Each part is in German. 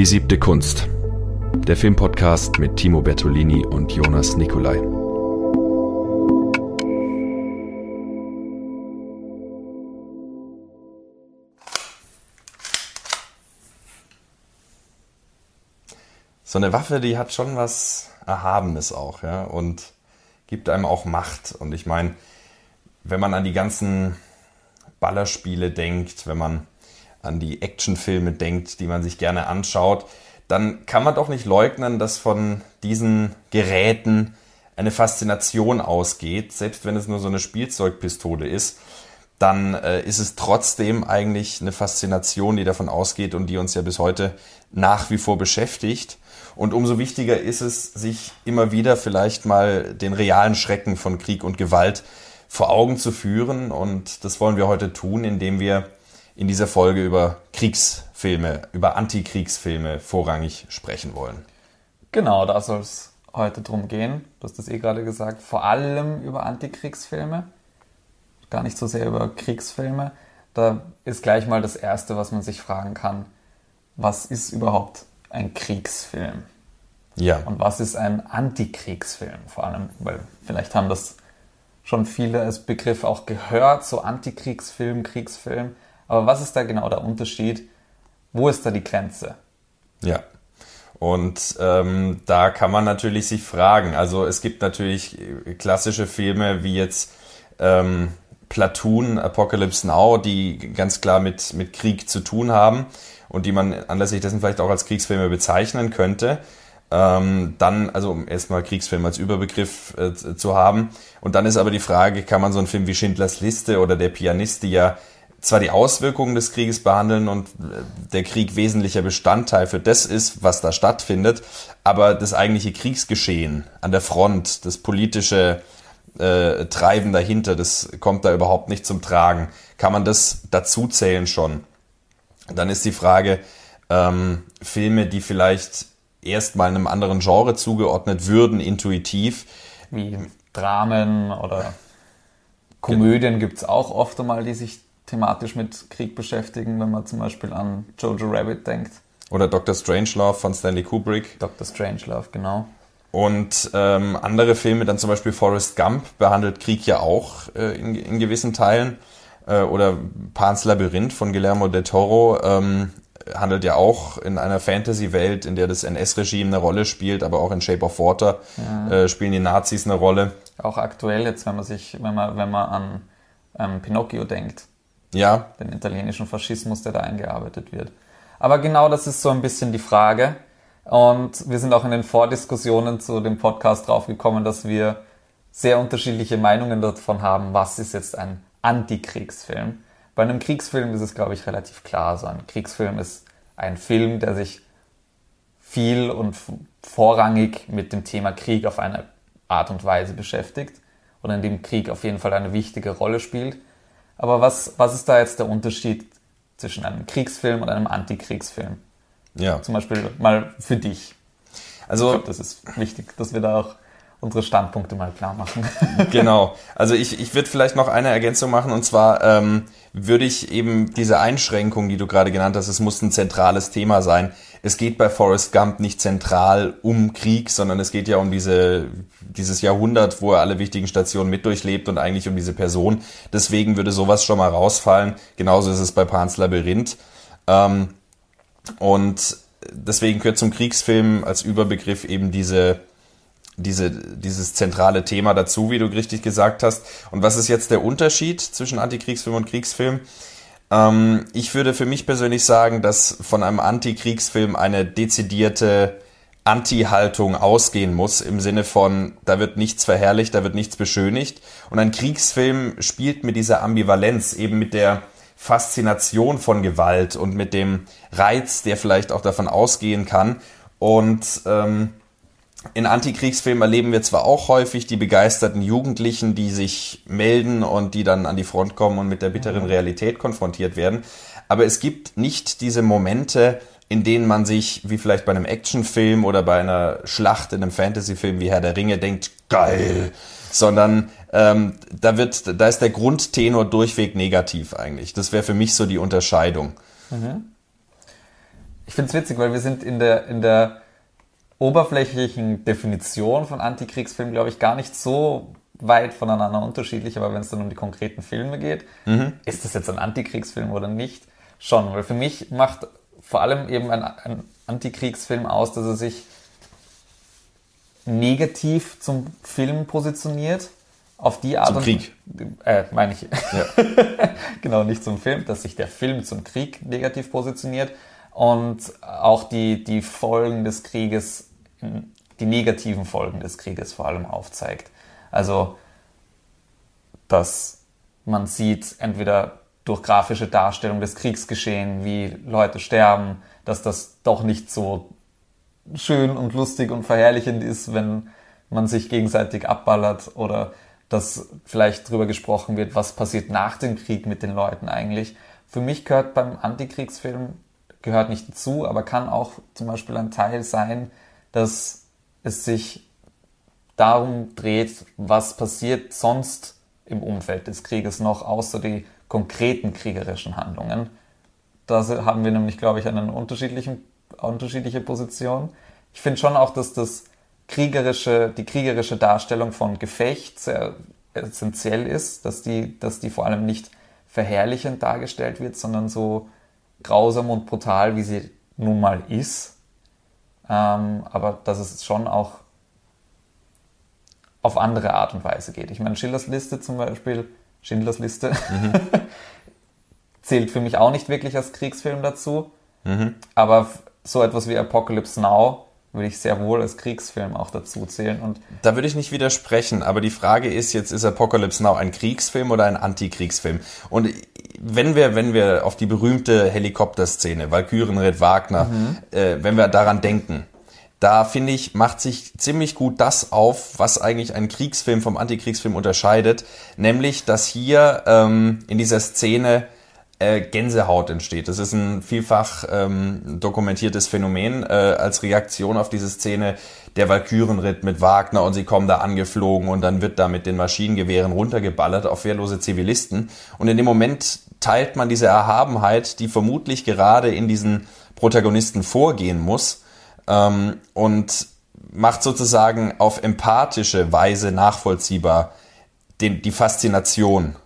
Die siebte Kunst. Der Filmpodcast mit Timo Bertolini und Jonas Nicolai. So eine Waffe, die hat schon was Erhabenes auch, ja, und gibt einem auch Macht. Und ich meine, wenn man an die ganzen Ballerspiele denkt, wenn man an die Actionfilme denkt, die man sich gerne anschaut, dann kann man doch nicht leugnen, dass von diesen Geräten eine Faszination ausgeht, selbst wenn es nur so eine Spielzeugpistole ist, dann äh, ist es trotzdem eigentlich eine Faszination, die davon ausgeht und die uns ja bis heute nach wie vor beschäftigt. Und umso wichtiger ist es, sich immer wieder vielleicht mal den realen Schrecken von Krieg und Gewalt vor Augen zu führen. Und das wollen wir heute tun, indem wir in dieser Folge über Kriegsfilme, über Antikriegsfilme vorrangig sprechen wollen. Genau, da soll es heute drum gehen. Du hast das eh gerade gesagt. Vor allem über Antikriegsfilme. Gar nicht so sehr über Kriegsfilme. Da ist gleich mal das Erste, was man sich fragen kann. Was ist überhaupt ein Kriegsfilm? Ja. Und was ist ein Antikriegsfilm? Vor allem, weil vielleicht haben das schon viele als Begriff auch gehört, so Antikriegsfilm, Kriegsfilm. Aber was ist da genau der Unterschied? Wo ist da die Grenze? Ja. Und ähm, da kann man natürlich sich fragen. Also es gibt natürlich klassische Filme wie jetzt ähm, Platoon, Apocalypse Now, die ganz klar mit, mit Krieg zu tun haben und die man anlässlich dessen vielleicht auch als Kriegsfilme bezeichnen könnte. Ähm, dann, also um erstmal Kriegsfilm als Überbegriff äh, zu haben. Und dann ist aber die Frage, kann man so einen Film wie Schindlers Liste oder Der Pianist, die ja zwar die Auswirkungen des Krieges behandeln und äh, der Krieg wesentlicher Bestandteil für das ist, was da stattfindet, aber das eigentliche Kriegsgeschehen an der Front, das politische äh, Treiben dahinter, das kommt da überhaupt nicht zum Tragen. Kann man das dazu zählen schon? Dann ist die Frage, ähm, Filme, die vielleicht erstmal einem anderen Genre zugeordnet würden, intuitiv. Wie Dramen oder Komödien gibt es auch oft einmal, die sich thematisch mit Krieg beschäftigen, wenn man zum Beispiel an Jojo Rabbit denkt. Oder Dr. Strangelove von Stanley Kubrick. Dr. Strangelove, genau. Und ähm, andere Filme, dann zum Beispiel Forrest Gump, behandelt Krieg ja auch äh, in, in gewissen Teilen. Äh, oder Pan's Labyrinth von Guillermo del Toro ähm, handelt ja auch in einer Fantasy-Welt, in der das NS-Regime eine Rolle spielt, aber auch in Shape of Water ja. äh, spielen die Nazis eine Rolle. Auch aktuell jetzt, wenn man sich, wenn man, wenn man an ähm, Pinocchio denkt. Ja. Den italienischen Faschismus, der da eingearbeitet wird. Aber genau das ist so ein bisschen die Frage. Und wir sind auch in den Vordiskussionen zu dem Podcast draufgekommen, dass wir sehr unterschiedliche Meinungen davon haben, was ist jetzt ein Antikriegsfilm. Bei einem Kriegsfilm ist es, glaube ich, relativ klar. So ein Kriegsfilm ist ein Film, der sich viel und vorrangig mit dem Thema Krieg auf eine Art und Weise beschäftigt und in dem Krieg auf jeden Fall eine wichtige Rolle spielt. Aber was, was ist da jetzt der Unterschied zwischen einem Kriegsfilm und einem Antikriegsfilm? Ja. Zum Beispiel mal für dich. Also, ich glaube, das ist wichtig, dass wir da auch unsere Standpunkte mal klar machen. genau. Also ich, ich würde vielleicht noch eine Ergänzung machen und zwar ähm, würde ich eben diese Einschränkung, die du gerade genannt hast, es muss ein zentrales Thema sein. Es geht bei Forrest Gump nicht zentral um Krieg, sondern es geht ja um diese, dieses Jahrhundert, wo er alle wichtigen Stationen mit durchlebt und eigentlich um diese Person. Deswegen würde sowas schon mal rausfallen. Genauso ist es bei Pan's Labyrinth. Ähm, und deswegen gehört zum Kriegsfilm als Überbegriff eben diese diese, dieses zentrale Thema dazu, wie du richtig gesagt hast. Und was ist jetzt der Unterschied zwischen Antikriegsfilm und Kriegsfilm? Ähm, ich würde für mich persönlich sagen, dass von einem Antikriegsfilm eine dezidierte Anti-Haltung ausgehen muss, im Sinne von, da wird nichts verherrlicht, da wird nichts beschönigt. Und ein Kriegsfilm spielt mit dieser Ambivalenz, eben mit der Faszination von Gewalt und mit dem Reiz, der vielleicht auch davon ausgehen kann. Und ähm, in Antikriegsfilmen erleben wir zwar auch häufig die begeisterten Jugendlichen, die sich melden und die dann an die Front kommen und mit der bitteren mhm. Realität konfrontiert werden, aber es gibt nicht diese Momente, in denen man sich, wie vielleicht bei einem Actionfilm oder bei einer Schlacht in einem Fantasyfilm wie Herr der Ringe, denkt, geil, sondern ähm, da wird, da ist der Grundtenor durchweg negativ eigentlich. Das wäre für mich so die Unterscheidung. Mhm. Ich finde es witzig, weil wir sind in der, in der oberflächlichen Definition von Antikriegsfilm, glaube ich, gar nicht so weit voneinander unterschiedlich, aber wenn es dann um die konkreten Filme geht, mhm. ist das jetzt ein Antikriegsfilm oder nicht? Schon, weil für mich macht vor allem eben ein, ein Antikriegsfilm aus, dass er sich negativ zum Film positioniert, auf die Art zum und Krieg. Äh, meine ich. Ja. genau, nicht zum Film, dass sich der Film zum Krieg negativ positioniert und auch die, die Folgen des Krieges, die negativen Folgen des Krieges vor allem aufzeigt. Also, dass man sieht, entweder durch grafische Darstellung des Kriegsgeschehen, wie Leute sterben, dass das doch nicht so schön und lustig und verherrlichend ist, wenn man sich gegenseitig abballert oder dass vielleicht drüber gesprochen wird, was passiert nach dem Krieg mit den Leuten eigentlich. Für mich gehört beim Antikriegsfilm, gehört nicht dazu, aber kann auch zum Beispiel ein Teil sein, dass es sich darum dreht, was passiert sonst im Umfeld des Krieges noch, außer die konkreten kriegerischen Handlungen. Da haben wir nämlich, glaube ich, eine unterschiedliche Position. Ich finde schon auch, dass das kriegerische, die kriegerische Darstellung von Gefecht sehr essentiell ist, dass die, dass die vor allem nicht verherrlichend dargestellt wird, sondern so grausam und brutal, wie sie nun mal ist. Ähm, aber dass es schon auch auf andere Art und Weise geht. Ich meine, Schillers Liste zum Beispiel, Schindlers Liste, mhm. zählt für mich auch nicht wirklich als Kriegsfilm dazu. Mhm. Aber so etwas wie Apocalypse Now würde ich sehr wohl als Kriegsfilm auch dazu zählen. Und da würde ich nicht widersprechen, aber die Frage ist jetzt, ist Apocalypse Now ein Kriegsfilm oder ein Antikriegsfilm? Und wenn wir, wenn wir auf die berühmte Helikopterszene, Valkyrenritt Wagner, mhm. äh, wenn wir daran denken, da finde ich, macht sich ziemlich gut das auf, was eigentlich ein Kriegsfilm vom Antikriegsfilm unterscheidet, nämlich, dass hier ähm, in dieser Szene äh, Gänsehaut entsteht. Das ist ein vielfach ähm, dokumentiertes Phänomen äh, als Reaktion auf diese Szene der Walkürenritt mit Wagner und sie kommen da angeflogen und dann wird da mit den Maschinengewehren runtergeballert auf wehrlose Zivilisten. Und in dem Moment teilt man diese Erhabenheit, die vermutlich gerade in diesen Protagonisten vorgehen muss ähm, und macht sozusagen auf empathische Weise nachvollziehbar den, die Faszination.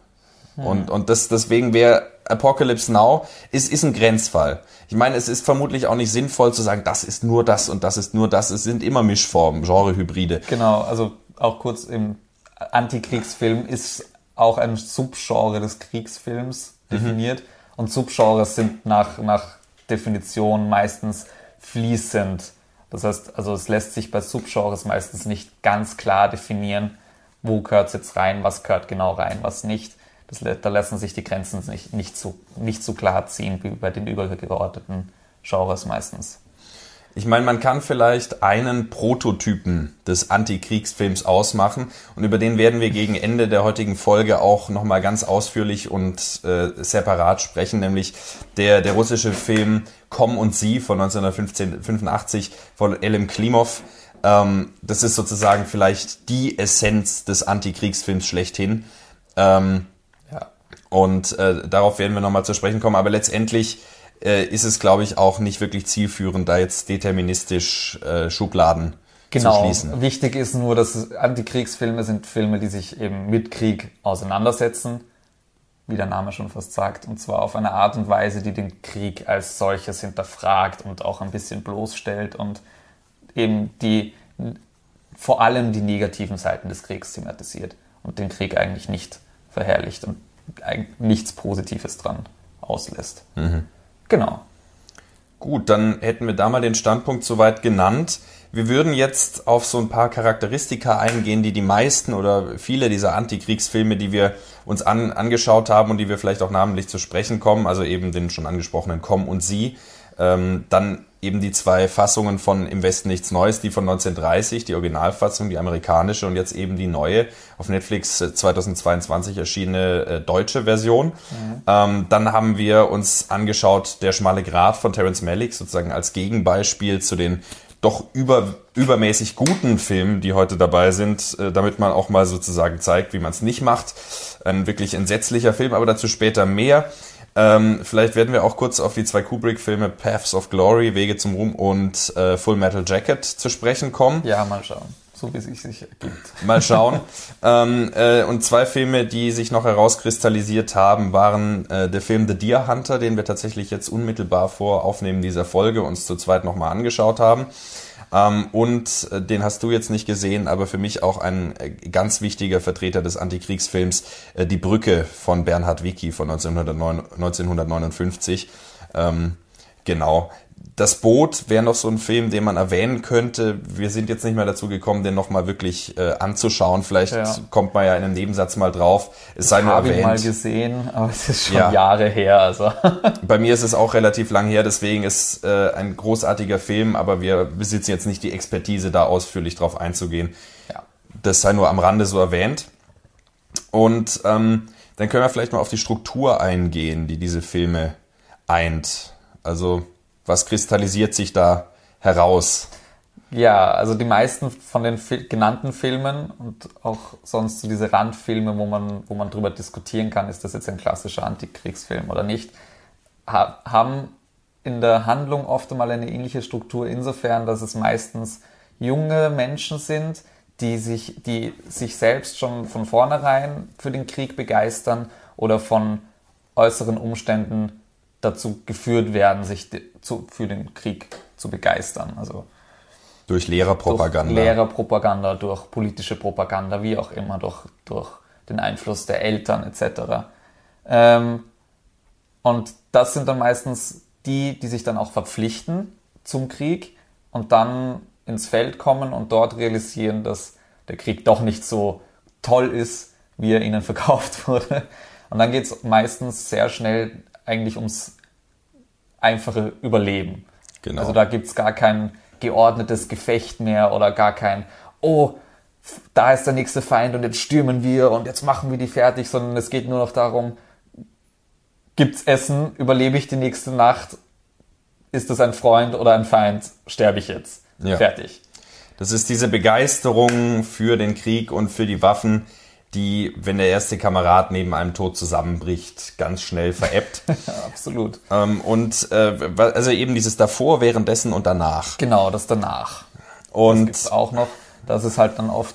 Hm. Und, und das, deswegen wäre Apocalypse Now ist, ist ein Grenzfall. Ich meine, es ist vermutlich auch nicht sinnvoll zu sagen, das ist nur das und das ist nur das. Es sind immer Mischformen, Genrehybride. Genau, also auch kurz im Antikriegsfilm ist auch ein Subgenre des Kriegsfilms mhm. Definiert. Mhm. Und Subgenres sind nach, nach Definition meistens fließend. Das heißt, also es lässt sich bei Subgenres meistens nicht ganz klar definieren, wo gehört es jetzt rein, was gehört genau rein, was nicht. Das, da lassen sich die Grenzen nicht, nicht, so, nicht so klar ziehen wie bei den übergeordneten Genres meistens. Ich meine, man kann vielleicht einen Prototypen des Antikriegsfilms ausmachen und über den werden wir gegen Ende der heutigen Folge auch nochmal ganz ausführlich und äh, separat sprechen, nämlich der, der russische Film Komm und Sie von 1985 von Elim Klimov. Ähm, das ist sozusagen vielleicht die Essenz des Antikriegsfilms schlechthin. Ähm, und äh, darauf werden wir nochmal zu sprechen kommen. Aber letztendlich äh, ist es, glaube ich, auch nicht wirklich zielführend, da jetzt deterministisch äh, Schubladen genau. zu schließen. Genau. Wichtig ist nur, dass Antikriegsfilme sind Filme, die sich eben mit Krieg auseinandersetzen, wie der Name schon fast sagt, und zwar auf eine Art und Weise, die den Krieg als solches hinterfragt und auch ein bisschen bloßstellt und eben die vor allem die negativen Seiten des Kriegs thematisiert und den Krieg eigentlich nicht verherrlicht und nichts Positives dran auslässt. Mhm. Genau. Gut, dann hätten wir da mal den Standpunkt soweit genannt. Wir würden jetzt auf so ein paar Charakteristika eingehen, die die meisten oder viele dieser Antikriegsfilme, die wir uns an, angeschaut haben und die wir vielleicht auch namentlich zu sprechen kommen, also eben den schon angesprochenen Komm und Sie, ähm, dann eben die zwei Fassungen von Im Westen nichts Neues, die von 1930, die Originalfassung, die amerikanische und jetzt eben die neue, auf Netflix 2022 äh, erschienene äh, deutsche Version. Mhm. Ähm, dann haben wir uns angeschaut Der schmale Grat von Terence Malick, sozusagen als Gegenbeispiel zu den doch über, übermäßig guten Filmen, die heute dabei sind, äh, damit man auch mal sozusagen zeigt, wie man es nicht macht. Ein wirklich entsetzlicher Film, aber dazu später mehr. Ähm, vielleicht werden wir auch kurz auf die zwei Kubrick-Filme Paths of Glory, Wege zum Ruhm und äh, Full Metal Jacket zu sprechen kommen. Ja, mal schauen. So wie es sich ergibt. Mal schauen. ähm, äh, und zwei Filme, die sich noch herauskristallisiert haben, waren äh, der Film The Deer Hunter, den wir tatsächlich jetzt unmittelbar vor Aufnehmen dieser Folge uns zu zweit nochmal angeschaut haben. Ähm, und äh, den hast du jetzt nicht gesehen, aber für mich auch ein äh, ganz wichtiger Vertreter des Antikriegsfilms, äh, Die Brücke von Bernhard Wicki von 1909, 1959. Ähm, genau. Das Boot wäre noch so ein Film, den man erwähnen könnte. Wir sind jetzt nicht mehr dazu gekommen, den nochmal wirklich äh, anzuschauen. Vielleicht ja. kommt man ja in einem Nebensatz mal drauf. Es sei ich nur erwähnt. Ich mal gesehen, aber es ist schon ja. Jahre her. Also. Bei mir ist es auch relativ lang her, deswegen ist äh, ein großartiger Film, aber wir besitzen jetzt nicht die Expertise, da ausführlich drauf einzugehen. Ja. Das sei nur am Rande so erwähnt. Und ähm, dann können wir vielleicht mal auf die Struktur eingehen, die diese Filme eint. Also was kristallisiert sich da heraus? Ja, also die meisten von den genannten Filmen und auch sonst so diese Randfilme, wo man, wo man drüber diskutieren kann, ist das jetzt ein klassischer Antikriegsfilm oder nicht, haben in der Handlung oft einmal eine ähnliche Struktur insofern, dass es meistens junge Menschen sind, die sich, die sich selbst schon von vornherein für den Krieg begeistern oder von äußeren Umständen dazu geführt werden, sich zu, für den Krieg zu begeistern. Also durch Lehrerpropaganda. Durch Lehrerpropaganda, durch politische Propaganda, wie auch immer, durch, durch den Einfluss der Eltern etc. Ähm, und das sind dann meistens die, die sich dann auch verpflichten zum Krieg und dann ins Feld kommen und dort realisieren, dass der Krieg doch nicht so toll ist, wie er ihnen verkauft wurde. Und dann geht es meistens sehr schnell eigentlich ums einfache Überleben. Genau. Also da gibt es gar kein geordnetes Gefecht mehr oder gar kein, oh, da ist der nächste Feind und jetzt stürmen wir und jetzt machen wir die fertig, sondern es geht nur noch darum, gibt's Essen, überlebe ich die nächste Nacht, ist das ein Freund oder ein Feind, sterbe ich jetzt. Ja. Fertig. Das ist diese Begeisterung für den Krieg und für die Waffen, die, wenn der erste Kamerad neben einem tot zusammenbricht, ganz schnell veräppt. Absolut. Ähm, und äh, also eben dieses davor, währenddessen und danach. Genau, das danach. Und das auch noch. Das ist halt dann oft,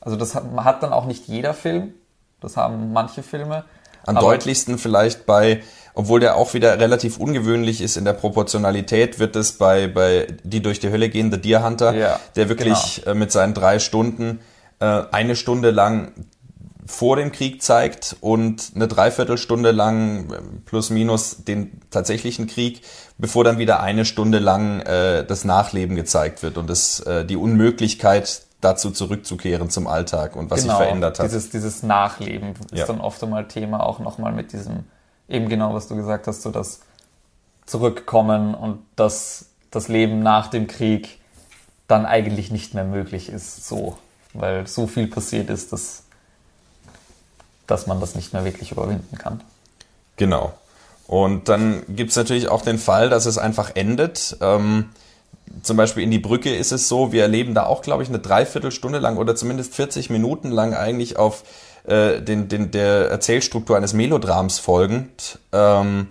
also das hat, hat dann auch nicht jeder Film. Das haben manche Filme. Am deutlichsten vielleicht bei, obwohl der auch wieder relativ ungewöhnlich ist in der Proportionalität, wird es bei, bei die durch die Hölle gehen, The Deer Hunter, ja, der wirklich genau. äh, mit seinen drei Stunden äh, eine Stunde lang vor dem Krieg zeigt und eine Dreiviertelstunde lang plus minus den tatsächlichen Krieg, bevor dann wieder eine Stunde lang äh, das Nachleben gezeigt wird und das, äh, die Unmöglichkeit dazu zurückzukehren zum Alltag und was genau, sich verändert hat. Dieses, dieses Nachleben ist ja. dann oft einmal Thema auch nochmal mit diesem, eben genau was du gesagt hast, so das Zurückkommen und das, das Leben nach dem Krieg dann eigentlich nicht mehr möglich ist, so, weil so viel passiert ist, dass dass man das nicht mehr wirklich überwinden kann. Genau. Und dann gibt es natürlich auch den Fall, dass es einfach endet. Ähm, zum Beispiel in die Brücke ist es so, wir erleben da auch, glaube ich, eine Dreiviertelstunde lang oder zumindest 40 Minuten lang eigentlich auf äh, den, den, der Erzählstruktur eines Melodrams folgend. Ähm,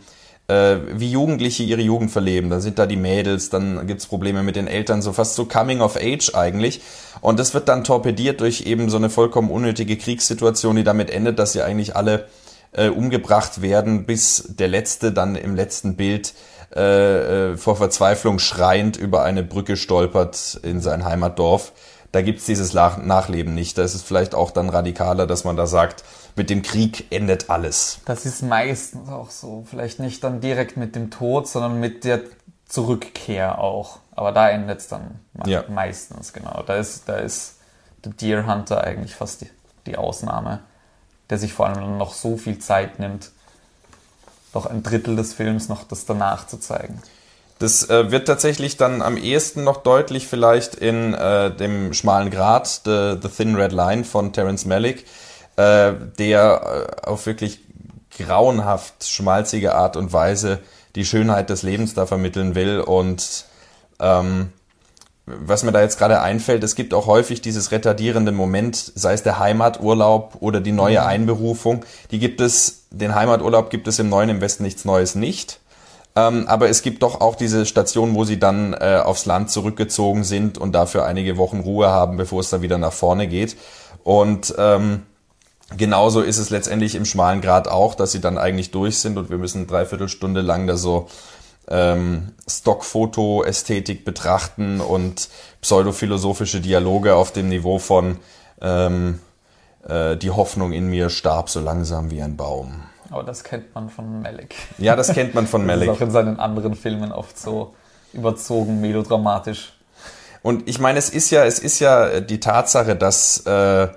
äh, wie Jugendliche ihre Jugend verleben. Dann sind da die Mädels, dann gibt's Probleme mit den Eltern, so fast so Coming of Age eigentlich. Und das wird dann torpediert durch eben so eine vollkommen unnötige Kriegssituation, die damit endet, dass sie eigentlich alle äh, umgebracht werden, bis der Letzte dann im letzten Bild äh, äh vor Verzweiflung schreiend über eine Brücke stolpert in sein Heimatdorf. Da gibt's dieses Nachleben nicht. Da ist es vielleicht auch dann radikaler, dass man da sagt, mit dem Krieg endet alles. Das ist meistens auch so. Vielleicht nicht dann direkt mit dem Tod, sondern mit der Zurückkehr auch. Aber da endet es dann ja. meistens, genau. Da ist, da ist der Deer Hunter eigentlich fast die, die Ausnahme, der sich vor allem noch so viel Zeit nimmt, noch ein Drittel des Films noch das danach zu zeigen. Das äh, wird tatsächlich dann am ehesten noch deutlich vielleicht in äh, dem schmalen Grat, The, The Thin Red Line von Terence Malick, äh, der äh, auf wirklich grauenhaft schmalzige Art und Weise die Schönheit des Lebens da vermitteln will und ähm, was mir da jetzt gerade einfällt, es gibt auch häufig dieses retardierende Moment, sei es der Heimaturlaub oder die neue mhm. Einberufung. Die gibt es, den Heimaturlaub gibt es im Neuen im Westen nichts Neues nicht. Ähm, aber es gibt doch auch diese Station, wo sie dann äh, aufs Land zurückgezogen sind und dafür einige Wochen Ruhe haben, bevor es dann wieder nach vorne geht. Und ähm, genauso ist es letztendlich im schmalen Grad auch, dass sie dann eigentlich durch sind und wir müssen dreiviertel Stunde lang da so ähm, Stockfoto-Ästhetik betrachten und pseudophilosophische Dialoge auf dem Niveau von ähm, äh, die Hoffnung in mir starb so langsam wie ein Baum. Aber das kennt man von Malik. Ja, das kennt man von Malik. Das ist auch in seinen anderen Filmen oft so überzogen, melodramatisch. Und ich meine, es ist ja, es ist ja die Tatsache, dass äh,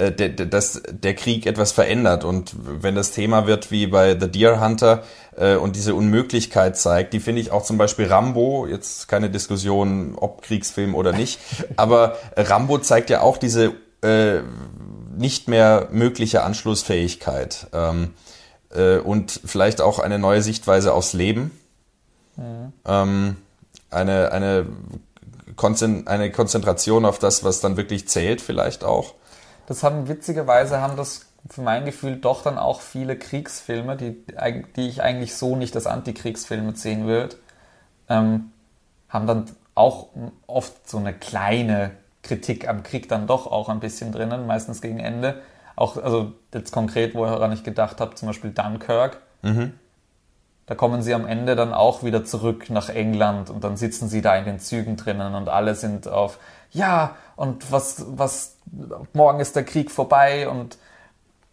äh, der, dass der Krieg etwas verändert. Und wenn das Thema wird wie bei The Deer Hunter äh, und diese Unmöglichkeit zeigt, die finde ich auch zum Beispiel Rambo, jetzt keine Diskussion, ob Kriegsfilm oder nicht, aber Rambo zeigt ja auch diese äh, nicht mehr mögliche Anschlussfähigkeit ähm, äh, und vielleicht auch eine neue Sichtweise aufs Leben. Mhm. Ähm, eine, eine, Konzen eine Konzentration auf das, was dann wirklich zählt, vielleicht auch. Das haben witzigerweise haben das für mein Gefühl doch dann auch viele Kriegsfilme, die, die ich eigentlich so nicht als Antikriegsfilme sehen würde, ähm, haben dann auch oft so eine kleine Kritik am Krieg dann doch auch ein bisschen drinnen, meistens gegen Ende. Auch, also jetzt konkret, woran ich gedacht habe, zum Beispiel Dunkirk. Mhm. Da kommen sie am Ende dann auch wieder zurück nach England und dann sitzen sie da in den Zügen drinnen und alle sind auf, ja, und was, was, morgen ist der Krieg vorbei und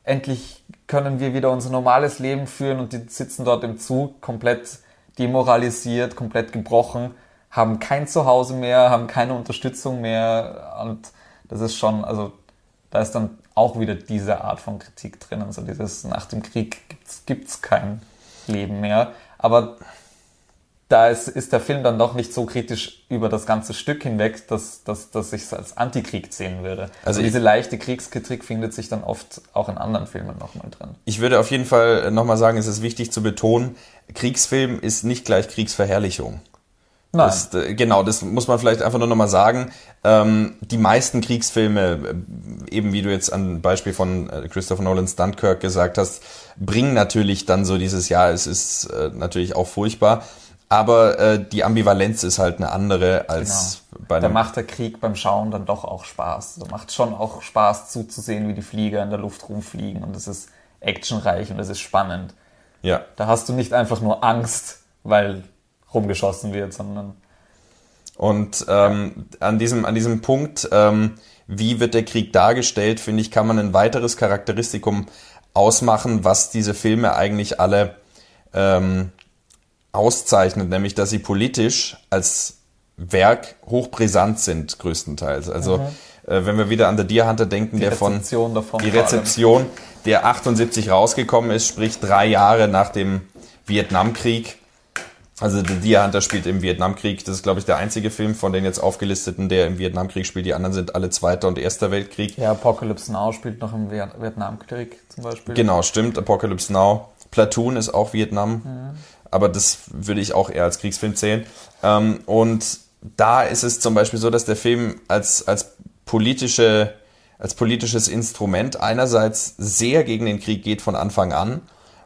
endlich können wir wieder unser normales Leben führen und die sitzen dort im Zug komplett demoralisiert, komplett gebrochen, haben kein Zuhause mehr, haben keine Unterstützung mehr und das ist schon, also da ist dann auch wieder diese Art von Kritik drin, also dieses nach dem Krieg gibt es kein Leben mehr. Aber da ist, ist der Film dann doch nicht so kritisch über das ganze Stück hinweg, dass, dass, dass ich es als Antikrieg sehen würde. Also, also diese leichte Kriegskritik findet sich dann oft auch in anderen Filmen nochmal drin. Ich würde auf jeden Fall nochmal sagen, es ist wichtig zu betonen, Kriegsfilm ist nicht gleich Kriegsverherrlichung. Nein. Das, äh, genau, das muss man vielleicht einfach nur nochmal sagen. Ähm, die meisten Kriegsfilme, äh, eben wie du jetzt an Beispiel von äh, Christopher Nolan's Dunkirk gesagt hast, bringen natürlich dann so dieses, ja, es ist äh, natürlich auch furchtbar, aber äh, die Ambivalenz ist halt eine andere als genau. bei einem... Da macht der Krieg beim Schauen dann doch auch Spaß. Da macht schon auch Spaß zuzusehen, wie die Flieger in der Luft rumfliegen und es ist actionreich und es ist spannend. Ja. Da hast du nicht einfach nur Angst, weil rumgeschossen wird, sondern. Und ähm, ja. an, diesem, an diesem Punkt, ähm, wie wird der Krieg dargestellt, finde ich, kann man ein weiteres Charakteristikum ausmachen, was diese Filme eigentlich alle ähm, auszeichnet, nämlich dass sie politisch als Werk hochbrisant sind, größtenteils. Also mhm. äh, wenn wir wieder an The Deer Hunter denken, die der von die Rezeption, der 78 rausgekommen ist, sprich drei Jahre nach dem Vietnamkrieg, also The Deer Hunter spielt im Vietnamkrieg. Das ist, glaube ich, der einzige Film von den jetzt aufgelisteten, der im Vietnamkrieg spielt. Die anderen sind alle Zweiter und Erster Weltkrieg. Ja, Apocalypse Now spielt noch im Vietnamkrieg zum Beispiel. Genau, stimmt. Apocalypse Now. Platoon ist auch Vietnam. Mhm. Aber das würde ich auch eher als Kriegsfilm zählen. Ähm, und da ist es zum Beispiel so, dass der Film als, als politische, als politisches Instrument einerseits sehr gegen den Krieg geht von Anfang an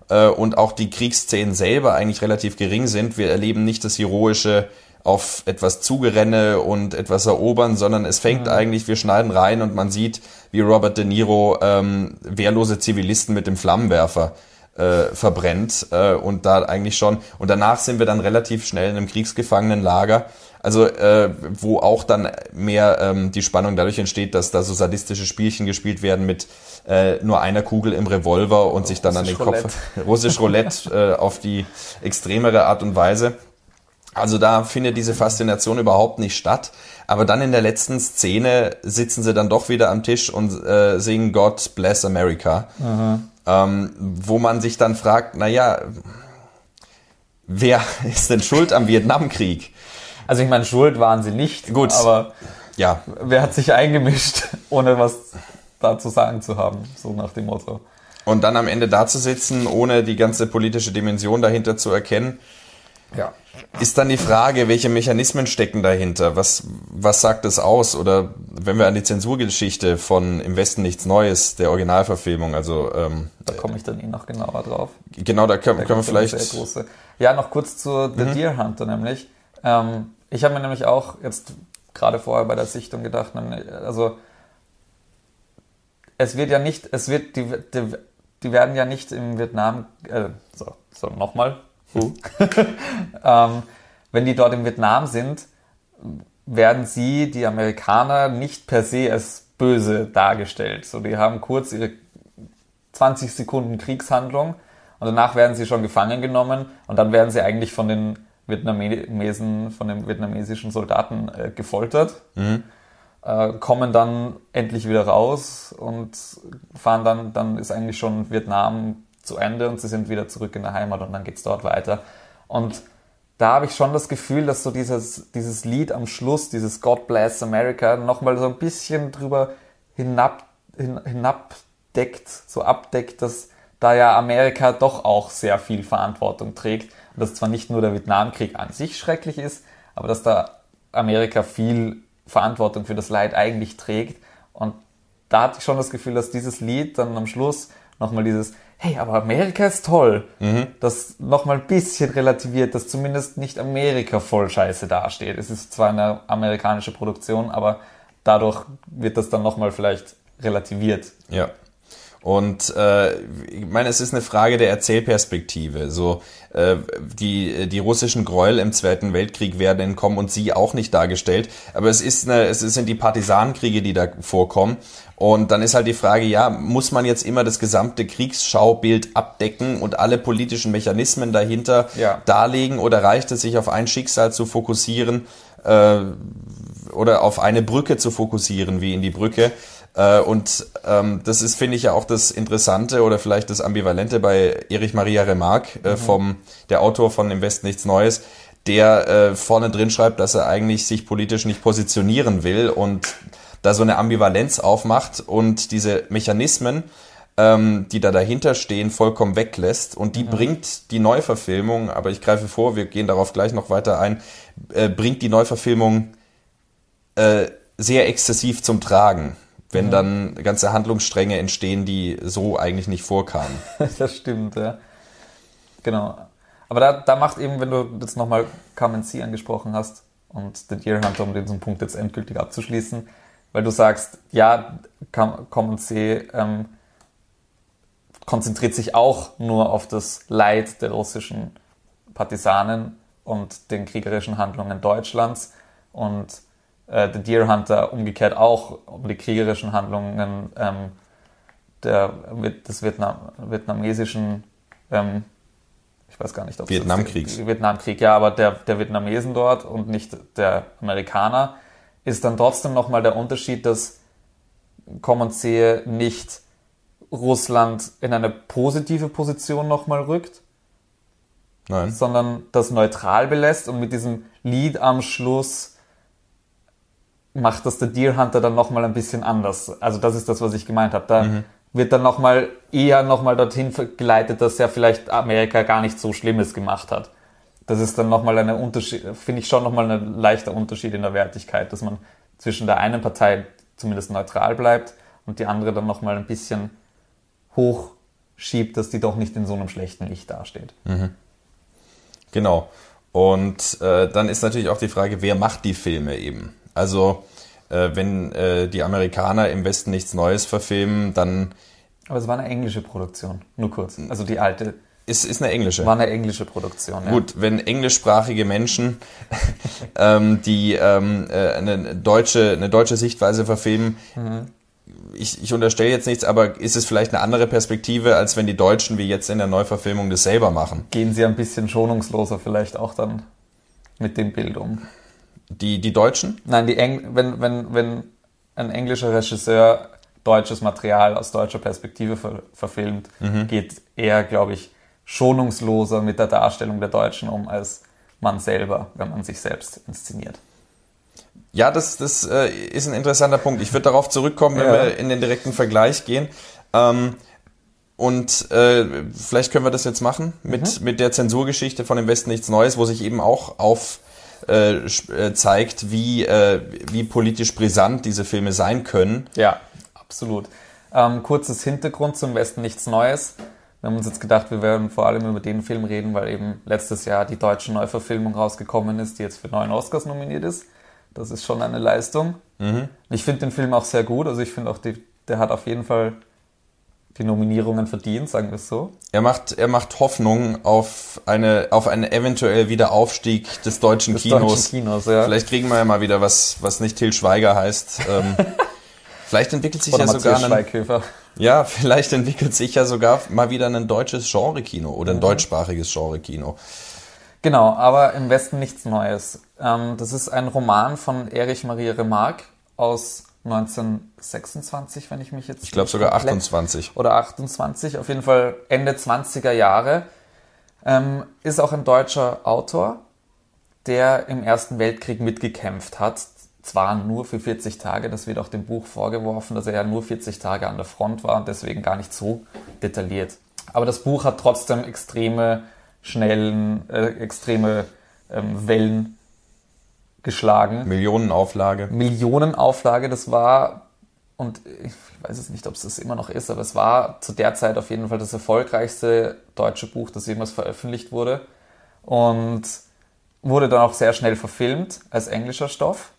äh, und auch die Kriegsszenen selber eigentlich relativ gering sind. Wir erleben nicht das heroische auf etwas Zugerenne und etwas erobern, sondern es fängt mhm. eigentlich, wir schneiden rein und man sieht, wie Robert De Niro ähm, wehrlose Zivilisten mit dem Flammenwerfer äh, verbrennt äh, und da eigentlich schon und danach sind wir dann relativ schnell in einem Kriegsgefangenenlager also äh, wo auch dann mehr ähm, die Spannung dadurch entsteht, dass da so sadistische Spielchen gespielt werden mit äh, nur einer Kugel im Revolver und sich dann an den Roulette. Kopf russisch Roulette äh, auf die extremere Art und Weise. Also da findet diese Faszination überhaupt nicht statt. Aber dann in der letzten Szene sitzen sie dann doch wieder am Tisch und äh, singen God Bless America. Ähm, wo man sich dann fragt, naja, wer ist denn schuld am Vietnamkrieg? Also ich meine, schuld waren sie nicht. Gut. Aber ja. wer hat sich eingemischt, ohne was da zu sagen zu haben, so nach dem Motto. Und dann am Ende da zu sitzen, ohne die ganze politische Dimension dahinter zu erkennen, Ja. Ist dann die Frage, welche Mechanismen stecken dahinter? Was, was sagt es aus? Oder wenn wir an die Zensurgeschichte von Im Westen nichts Neues, der Originalverfilmung, also ähm, Da komme ich dann eh noch genauer drauf. genau, da können, Da können wir vielleicht. Ja, noch kurz zu The Deer Hunter nämlich. Ähm, ich habe mir nämlich auch jetzt gerade vorher bei der Sichtung gedacht, nämlich, also es wird ja nicht, es wird, die, die, die werden ja nicht im Vietnam, äh, so, so nochmal, uh. ähm, wenn die dort im Vietnam sind, werden sie, die Amerikaner, nicht per se als böse dargestellt. So, die haben kurz ihre 20 Sekunden Kriegshandlung und danach werden sie schon gefangen genommen und dann werden sie eigentlich von den Vietnamesen, von den vietnamesischen Soldaten äh, gefoltert, äh, kommen dann endlich wieder raus und fahren dann, dann ist eigentlich schon Vietnam zu Ende und sie sind wieder zurück in der Heimat und dann geht's dort weiter. Und da habe ich schon das Gefühl, dass so dieses, dieses Lied am Schluss, dieses God Bless America, nochmal so ein bisschen drüber hinab, hin, hinabdeckt, so abdeckt, dass da ja Amerika doch auch sehr viel Verantwortung trägt. Und dass zwar nicht nur der Vietnamkrieg an sich schrecklich ist, aber dass da Amerika viel Verantwortung für das Leid eigentlich trägt. Und da hatte ich schon das Gefühl, dass dieses Lied dann am Schluss nochmal dieses, hey, aber Amerika ist toll, das nochmal ein bisschen relativiert, dass zumindest nicht Amerika voll scheiße dasteht. Es ist zwar eine amerikanische Produktion, aber dadurch wird das dann nochmal vielleicht relativiert. Ja. Und äh, ich meine, es ist eine Frage der Erzählperspektive. So äh, die die russischen Gräuel im Zweiten Weltkrieg werden entkommen und sie auch nicht dargestellt. Aber es ist eine, es sind die Partisanenkriege, die da vorkommen. Und dann ist halt die Frage, ja, muss man jetzt immer das gesamte Kriegsschaubild abdecken und alle politischen Mechanismen dahinter Ja. darlegen oder reicht es sich auf ein Schicksal zu fokussieren äh, oder auf eine Brücke zu fokussieren, wie in die Brücke? Äh, und ähm, das ist, finde ich, ja auch das Interessante oder vielleicht das Ambivalente bei Erich Maria Remarque, äh, vom, der Autor von Im Westen nichts Neues, der äh, vorne drin schreibt, dass er eigentlich sich politisch nicht positionieren will und da so eine Ambivalenz aufmacht und diese Mechanismen, ähm, die da dahinter stehen, vollkommen weglässt. Und die bringt die Neuverfilmung, aber ich greife vor, wir gehen darauf gleich noch weiter ein, äh, bringt die Neuverfilmung äh, sehr exzessiv zum Tragen, wenn dann ganze Handlungsstränge entstehen, die so eigentlich nicht vorkamen. das stimmt, ja. Genau. Aber da, da macht eben, wenn du jetzt nochmal Come C angesprochen hast und The Deer Hunter, um diesen Punkt jetzt endgültig abzuschließen, weil du sagst, ja, Come C ähm, konzentriert sich auch nur auf das Leid der russischen Partisanen und den kriegerischen Handlungen Deutschlands und äh, The Deer Hunter umgekehrt auch um die kriegerischen Handlungen ähm, der, des Vietnam, vietnamesischen, ähm, ich weiß gar nicht, ob es Vietnamkriegs. jetzt- Vietnamkrieg, ja, aber der, der Vietnamesen dort und nicht der Amerikaner, ist dann trotzdem nochmal der Unterschied, dass Common sehe nicht Russland in eine positive Position nochmal rückt, Nein. sondern das neutral belässt und mit diesem Lied am Schluss macht das der Deer Hunter dann nochmal ein bisschen anders. Also das ist das, was ich gemeint habe. Da wird dann nochmal eher nochmal dorthin geleitet, dass ja vielleicht Amerika gar nicht so Schlimmes gemacht hat. Das ist dann nochmal eine Unterschied, finde ich schon nochmal ein leichter Unterschied in der Wertigkeit, dass man zwischen der einen Partei zumindest neutral bleibt und die andere dann nochmal ein bisschen hochschiebt, dass die doch nicht in so einem schlechten Licht dasteht. Genau. Und äh, dann ist natürlich auch die Frage, wer macht die Filme eben? Also äh, wenn äh, die Amerikaner im Westen nichts Neues verfilmen, dann Aber es war eine englische Produktion, nur kurz. Also die alte ist, ist eine englische. war eine englische Produktion. Ja. Gut, wenn englischsprachige Menschen ähm, die ähm, äh, eine deutsche eine deutsche Sichtweise verfilmen, ich, ich unterstelle jetzt nichts, aber ist es vielleicht eine andere Perspektive, als wenn die Deutschen wie jetzt in der Neuverfilmung das selber machen? Gehen sie ein bisschen schonungsloser vielleicht auch dann mit dem Bild um. Die die Deutschen? Nein, die Eng wenn, wenn, wenn ein englischer Regisseur deutsches Material aus deutscher Perspektive ver verfilmt, geht er, glaube ich, schonungsloser mit der Darstellung der Deutschen um als man selber, wenn man sich selbst inszeniert. Ja, das, das äh, ist ein interessanter Punkt. Ich würde darauf zurückkommen, wenn Ja. wir in den direkten Vergleich gehen. Ähm, Und äh, vielleicht können wir das jetzt machen mit, Mhm. mit der Zensurgeschichte von dem Westen nichts Neues, wo sich eben auch auf äh, äh, zeigt, wie, äh, wie politisch brisant diese Filme sein können. Ja, absolut. Ähm, kurzes Hintergrund zum Westen nichts Neues. Wir haben uns jetzt gedacht, wir werden vor allem über den Film reden, weil eben letztes Jahr die deutsche Neuverfilmung rausgekommen ist, die jetzt für neun Oscars nominiert ist. Das ist schon eine Leistung. Ich finde den Film auch sehr gut. Also ich finde auch, die, der hat auf jeden Fall die Nominierungen verdient, sagen wir es so. Er macht, er macht Hoffnung auf eine, auf einen eventuell Wiederaufstieg des deutschen Des Kinos. deutschen Kinos, ja. Vielleicht kriegen wir ja mal wieder was, was nicht Til Schweiger heißt. Ähm, vielleicht entwickelt sich Oder ja sogar Matthias ein, ja, vielleicht entwickelt sich ja sogar mal wieder ein deutsches Genre-Kino oder ein deutschsprachiges Genre-Kino. Genau, aber im Westen nichts Neues. Ähm, das ist ein Roman von Erich Maria Remarque aus 1926, wenn ich mich jetzt. Ich glaube sogar komplett- 28. Oder 28, auf jeden Fall Ende 20er Jahre. Ähm, ist auch ein deutscher Autor, der im Ersten Weltkrieg mitgekämpft hat. Zwar nur für 40 Tage, das wird auch dem Buch vorgeworfen, dass er ja nur 40 Tage an der Front war und deswegen gar nicht so detailliert. Aber das Buch hat trotzdem extreme, schnellen, äh, extreme ähm, Wellen geschlagen. Millionenauflage. Millionenauflage, das war, und ich weiß es nicht, ob es das immer noch ist, aber es war zu der Zeit auf jeden Fall das erfolgreichste deutsche Buch, das jemals veröffentlicht wurde. Und wurde dann auch sehr schnell verfilmt als englischer Stoff.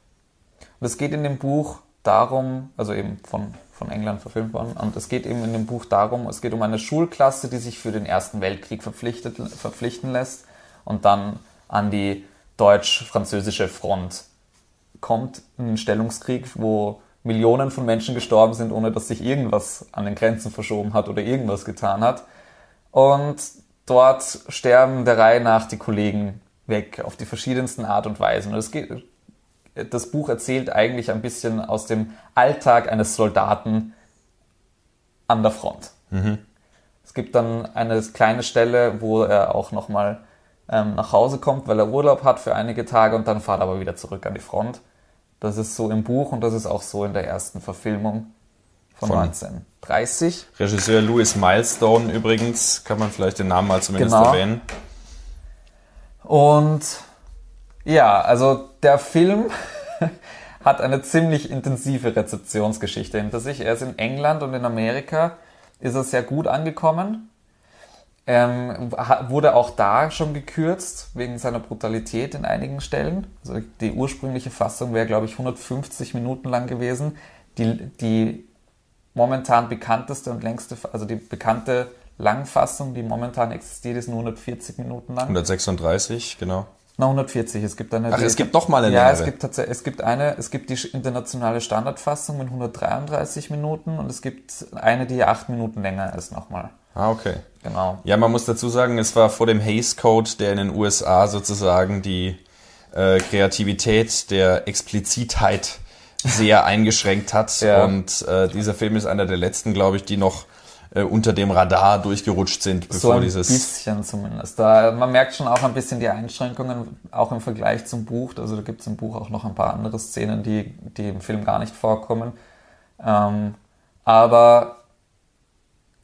Und es geht in dem Buch darum, also eben von, von England verfilmt worden, und es geht eben in dem Buch darum, es geht um eine Schulklasse, die sich für den Ersten Weltkrieg verpflichtet, verpflichten lässt und dann an die deutsch-französische Front kommt, ein Stellungskrieg, wo Millionen von Menschen gestorben sind, ohne dass sich irgendwas an den Grenzen verschoben hat oder irgendwas getan hat. Und dort sterben der Reihe nach die Kollegen weg auf die verschiedensten Art und Weisen. Und geht, das Buch erzählt eigentlich ein bisschen aus dem Alltag eines Soldaten an der Front. Es gibt dann eine kleine Stelle, wo er auch nochmal ähm, nach Hause kommt, weil er Urlaub hat für einige Tage und dann fährt er aber wieder zurück an die Front. Das ist so im Buch und das ist auch so in der ersten Verfilmung von, Von- 1930. Regisseur Louis Milestone übrigens, kann man vielleicht den Namen mal zumindest Genau. erwähnen. Und ja, also der Film hat eine ziemlich intensive Rezeptionsgeschichte hinter sich. Er ist in England und in Amerika ist er sehr gut angekommen. Ähm, wurde auch da schon gekürzt wegen seiner Brutalität in einigen Stellen. Also die ursprüngliche Fassung wäre, glaube ich, 150 Minuten lang gewesen. Die, die momentan bekannteste und längste, also die bekannte Langfassung, die momentan existiert, ist nur 140 Minuten lang. 136, genau. Na, 140. Es gibt eine. Ach, es gibt noch mal eine Ja, es gibt tatsächlich, es gibt eine, es gibt die internationale Standardfassung mit 133 Minuten und es gibt eine, die acht Minuten länger ist nochmal. Ah, okay. Genau. Ja, man muss dazu sagen, es war vor dem Hays Code, der in den USA sozusagen die äh, Kreativität der Explizitheit sehr eingeschränkt hat. Ja. Und äh, dieser Film ist einer der letzten, glaube ich, die noch äh, unter dem Radar durchgerutscht sind, So bevor ein dieses. bisschen zumindest. Da, man merkt schon auch ein bisschen die Einschränkungen, auch im Vergleich zum Buch. Also da gibt es im Buch auch noch ein paar andere Szenen, die, die im Film gar nicht vorkommen. Ähm, aber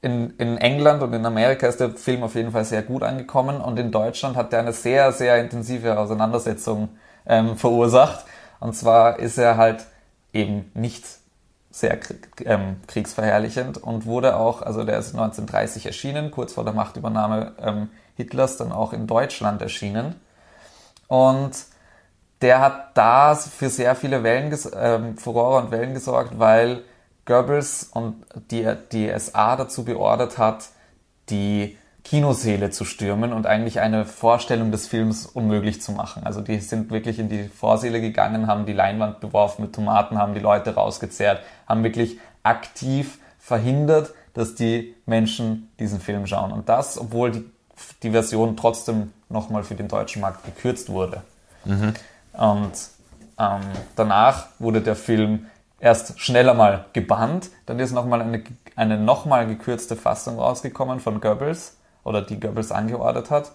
in, in England und in Amerika ist der Film auf jeden Fall sehr gut angekommen und in Deutschland hat er eine sehr, sehr intensive Auseinandersetzung ähm, verursacht. Und zwar ist er halt eben nicht sehr ähm, kriegsverherrlichend und wurde auch, also der ist 1930 erschienen, kurz vor der Machtübernahme ähm, Hitlers, dann auch in Deutschland erschienen. Und der hat da für sehr viele Wellen, ähm, Furore und Wellen gesorgt, weil Goebbels und die, die SA dazu beordert hat, die Kinosäle zu stürmen und eigentlich eine Vorstellung des Films unmöglich zu machen. Also die sind wirklich in die Vorsäle gegangen, haben die Leinwand beworfen mit Tomaten, haben die Leute rausgezerrt, haben wirklich aktiv verhindert, dass die Menschen diesen Film schauen. Und das, obwohl die, die Version trotzdem nochmal für den deutschen Markt gekürzt wurde. Und ähm, danach wurde der Film erst schneller mal gebannt, dann ist nochmal eine, eine nochmal gekürzte Fassung rausgekommen von Goebbels oder die Goebbels angeordert hat,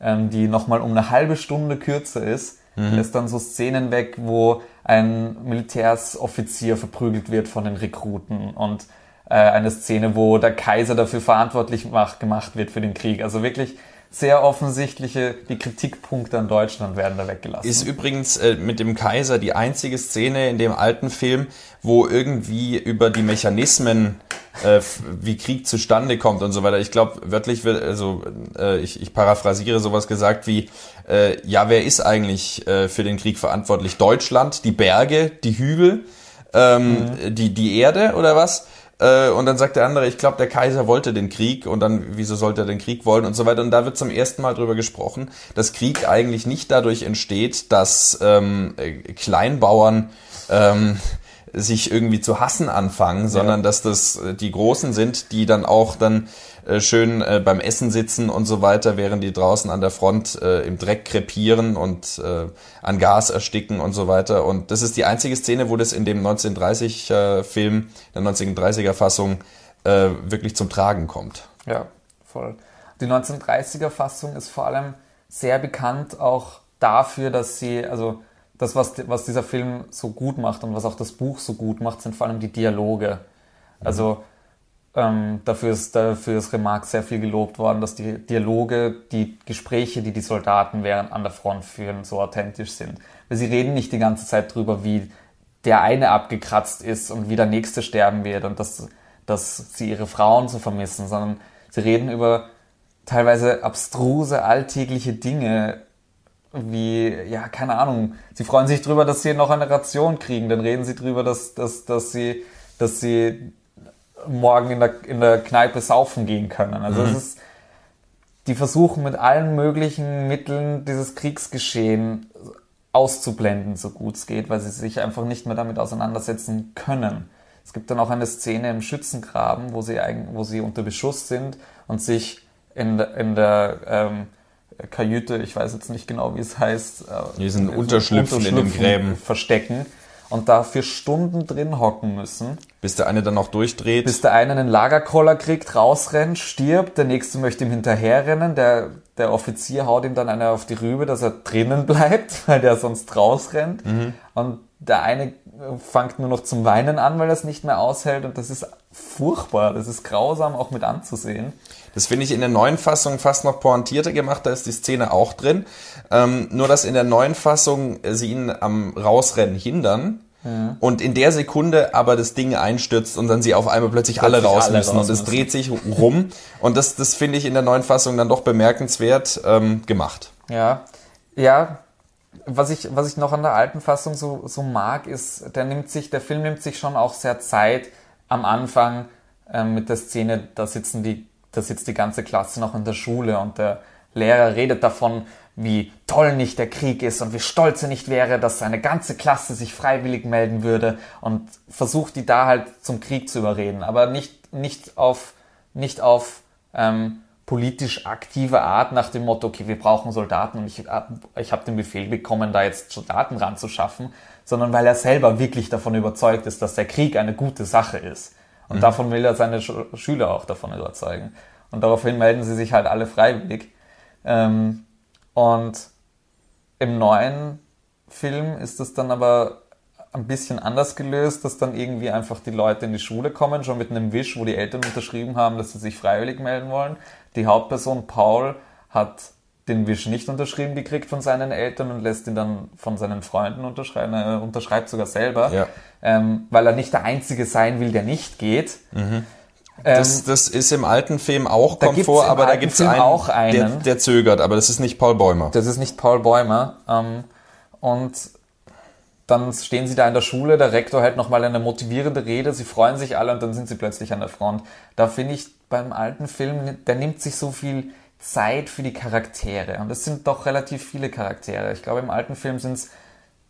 ähm, die nochmal um eine halbe Stunde kürzer ist. Lässt dann so Szenen weg, wo ein Militärsoffizier verprügelt wird von den Rekruten und äh, eine Szene, wo der Kaiser dafür verantwortlich macht, gemacht wird für den Krieg. Also wirklich sehr offensichtliche, die Kritikpunkte an Deutschland werden da weggelassen. Ist übrigens äh, mit dem Kaiser die einzige Szene in dem alten Film, wo irgendwie über die Mechanismen, äh, wie Krieg zustande kommt und so weiter. Ich glaube, wörtlich wird, also äh, ich, ich paraphrasiere sowas gesagt wie, äh, ja, wer ist eigentlich äh, für den Krieg verantwortlich? Deutschland, die Berge, die Hügel, ähm, mhm. die, die Erde oder was? Äh, und dann sagt der andere, ich glaube, der Kaiser wollte den Krieg und dann, wieso sollte er den Krieg wollen und so weiter. Und da wird zum ersten Mal drüber gesprochen, dass Krieg eigentlich nicht dadurch entsteht, dass ähm, äh, Kleinbauern ähm, sich irgendwie zu hassen anfangen, sondern ja. dass das äh, die Großen sind, die dann auch dann äh, schön äh, beim Essen sitzen und so weiter, während die draußen an der Front äh, im Dreck krepieren und äh, an Gas ersticken und so weiter. Und das ist die einzige Szene, wo das in dem 1930-Film, der 1930er-Fassung, äh, wirklich zum Tragen kommt. Ja, voll. Die 1930er-Fassung ist vor allem sehr bekannt auch dafür, dass sie, also das, was, was dieser Film so gut macht und was auch das Buch so gut macht, sind vor allem die Dialoge. Also ähm, dafür, ist, dafür ist Remarque sehr viel gelobt worden, dass die Dialoge, die Gespräche, die die Soldaten während an der Front führen, so authentisch sind. Weil sie reden nicht die ganze Zeit drüber, wie der eine abgekratzt ist und wie der nächste sterben wird und dass, dass sie ihre Frauen so vermissen, sondern sie reden über teilweise abstruse, alltägliche Dinge, wie, ja, keine Ahnung, sie freuen sich drüber, dass sie noch eine Ration kriegen, dann reden sie drüber, dass, dass, dass sie, dass sie morgen in der, in der Kneipe saufen gehen können. Also mhm. es ist, die versuchen mit allen möglichen Mitteln dieses Kriegsgeschehen auszublenden, so gut es geht, weil sie sich einfach nicht mehr damit auseinandersetzen können. Es gibt dann auch eine Szene im Schützengraben, wo sie, wo sie unter Beschuss sind und sich in, in der ähm, Kajüte, ich weiß jetzt nicht genau, wie es heißt, äh, die sind Unterschlüpfen, Unterschlüpfen in den Gräben verstecken und da für Stunden drin hocken müssen. Bis der eine dann noch durchdreht. Bis der eine einen Lagerkoller kriegt, rausrennt, stirbt, der nächste möchte ihm hinterherrennen, der, der Offizier haut ihm dann einer auf die Rübe, dass er drinnen bleibt, weil der sonst rausrennt. Mhm. Und der eine fängt nur noch zum Weinen an, weil er es nicht mehr aushält und das ist furchtbar, das ist grausam auch mit anzusehen. Das finde ich in der neuen Fassung fast noch pointierter gemacht, da ist die Szene auch drin. Ähm, nur, dass in der neuen Fassung sie ihn am Rausrennen hindern. Ja. Und in der Sekunde aber das Ding einstürzt und dann sie auf einmal plötzlich, plötzlich alle raus alle müssen raus und es dreht sich rum. Und das, das finde ich in der neuen Fassung dann doch bemerkenswert ähm, gemacht. Ja, ja, was ich, was ich noch an der alten Fassung so, so mag, ist, der nimmt sich, der Film nimmt sich schon auch sehr Zeit am Anfang äh, mit der Szene, da sitzen die, da sitzt die ganze Klasse noch in der Schule und der Lehrer redet davon, wie toll nicht der Krieg ist und wie stolz er nicht wäre, dass seine ganze Klasse sich freiwillig melden würde und versucht die da halt zum Krieg zu überreden, aber nicht, nicht auf, nicht auf ähm, politisch aktive Art nach dem Motto, okay, wir brauchen Soldaten und ich, ich habe den Befehl bekommen, da jetzt Soldaten ranzuschaffen, sondern weil er selber wirklich davon überzeugt ist, dass der Krieg eine gute Sache ist. Und mhm. davon will er seine Sch Schüler auch davon überzeugen. Und daraufhin melden sie sich halt alle freiwillig. Ähm, und im neuen Film ist es dann aber ein bisschen anders gelöst, dass dann irgendwie einfach die Leute in die Schule kommen, schon mit einem Wisch, wo die Eltern unterschrieben haben, dass sie sich freiwillig melden wollen. Die Hauptperson Paul hat den Wisch nicht unterschrieben gekriegt von seinen Eltern und lässt ihn dann von seinen Freunden unterschreiben, er unterschreibt sogar selber, ja. ähm, weil er nicht der Einzige sein will, der nicht geht. Mhm. Das, ähm, das ist im alten Film auch, kommt vor, aber da gibt es einen, auch einen der, der, zögert, aber das ist nicht Paul Bäumer. Das ist nicht Paul Bäumer. Ähm, und dann stehen sie da in der Schule, der Rektor hält nochmal eine motivierende Rede, sie freuen sich alle und dann sind sie plötzlich an der Front. Da finde ich beim alten Film, der nimmt sich so viel Zeit für die Charaktere. Und es sind doch relativ viele Charaktere. Ich glaube, im alten Film sind es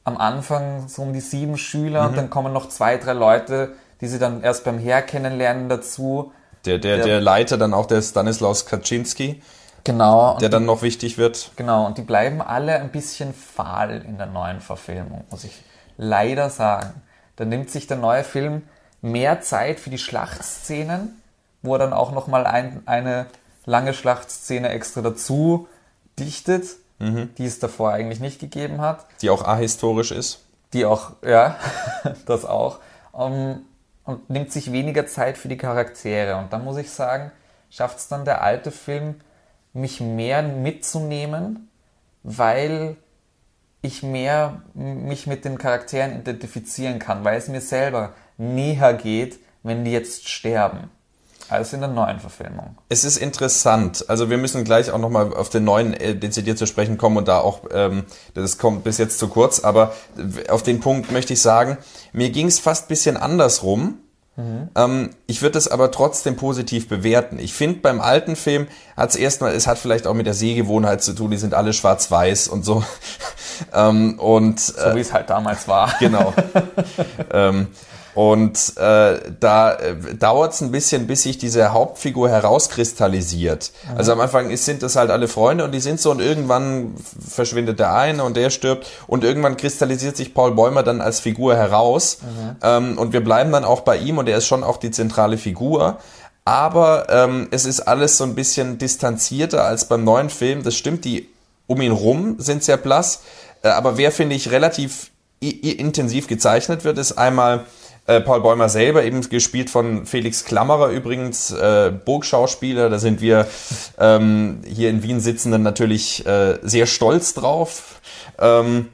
am Anfang so um die sieben Schüler mhm. und dann kommen noch zwei, drei Leute, die sie dann erst beim Her kennenlernen dazu. Der, der, der, der Leiter dann auch der Stanislaus Kaczynski. Genau. Der dann noch wichtig wird. Genau, und die bleiben alle ein bisschen fahl in der neuen Verfilmung, muss ich leider sagen. Da nimmt sich der neue Film mehr Zeit für die Schlachtszenen, wo er dann auch nochmal ein, eine lange Schlachtszene extra dazu dichtet, mhm. die es davor eigentlich nicht gegeben hat. Die auch ahistorisch ist. Die auch, ja, das auch. Um, und nimmt sich weniger Zeit für die Charaktere. Und da muss ich sagen, schafft es dann der alte Film, mich mehr mitzunehmen, weil ich mehr mich mit den Charakteren identifizieren kann, weil es mir selber näher geht, wenn die jetzt sterben als in der neuen Verfilmung. Es ist interessant. Also wir müssen gleich auch nochmal auf den neuen äh, dezidiert zu sprechen kommen und da auch, ähm, das kommt bis jetzt zu kurz, aber auf den Punkt möchte ich sagen, mir ging es fast bisschen andersrum. Mhm. Ähm, ich würde es aber trotzdem positiv bewerten. Ich finde, beim alten Film hat es erstmal, es hat vielleicht auch mit der Sehgewohnheit zu tun, die sind alle schwarz-weiß und so. ähm, und, so wie es halt damals war. Genau. ähm, und äh, da äh, dauert es ein bisschen, bis sich diese Hauptfigur herauskristallisiert. Mhm. Also am Anfang ist, sind das halt alle Freunde und die sind so und irgendwann verschwindet der eine und der stirbt und irgendwann kristallisiert sich Paul Bäumer dann als Figur heraus mhm. ähm, und wir bleiben dann auch bei ihm und er ist schon auch die zentrale Figur. Aber ähm, es ist alles so ein bisschen distanzierter als beim neuen Film. Das stimmt, die um ihn rum sind sehr blass. Äh, aber wer, finde ich, relativ intensiv gezeichnet wird, ist einmal äh, Paul Bäumer selber, eben gespielt von Felix Klammerer übrigens, äh, Burgschauspieler. Da sind wir ähm, hier in Wien sitzenden natürlich äh, sehr stolz drauf. Ähm,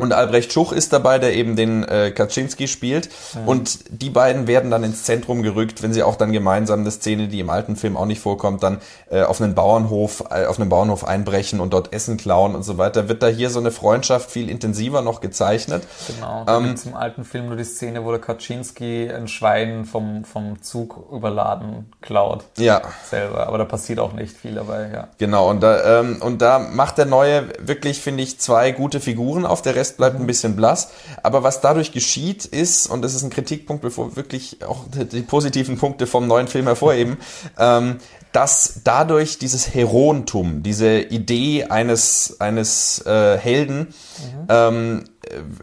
und Albrecht Schuch ist dabei, der eben den äh, Kaczynski spielt. Mhm. Und die beiden werden dann ins Zentrum gerückt, wenn sie auch dann gemeinsam eine Szene, die im alten Film auch nicht vorkommt, dann äh, auf einen Bauernhof, äh, auf einen Bauernhof einbrechen und dort Essen klauen und so weiter. Wird da hier so eine Freundschaft viel intensiver noch gezeichnet. Genau. Ähm, im alten Film nur die Szene, wo der Kaczynski ein Schwein vom, vom Zug überladen klaut. Ja. Selber. Aber da passiert auch nicht viel dabei, ja. Genau. Und da, ähm, und da macht der Neue wirklich, finde ich, zwei gute Figuren auf. Der Rest Rest bleibt ein bisschen blass. Aber was dadurch geschieht ist, und das ist ein Kritikpunkt, bevor wir wirklich auch die positiven Punkte vom neuen Film hervorheben, ähm, dass dadurch dieses Heroentum, diese Idee eines, eines äh, Helden mhm. ähm,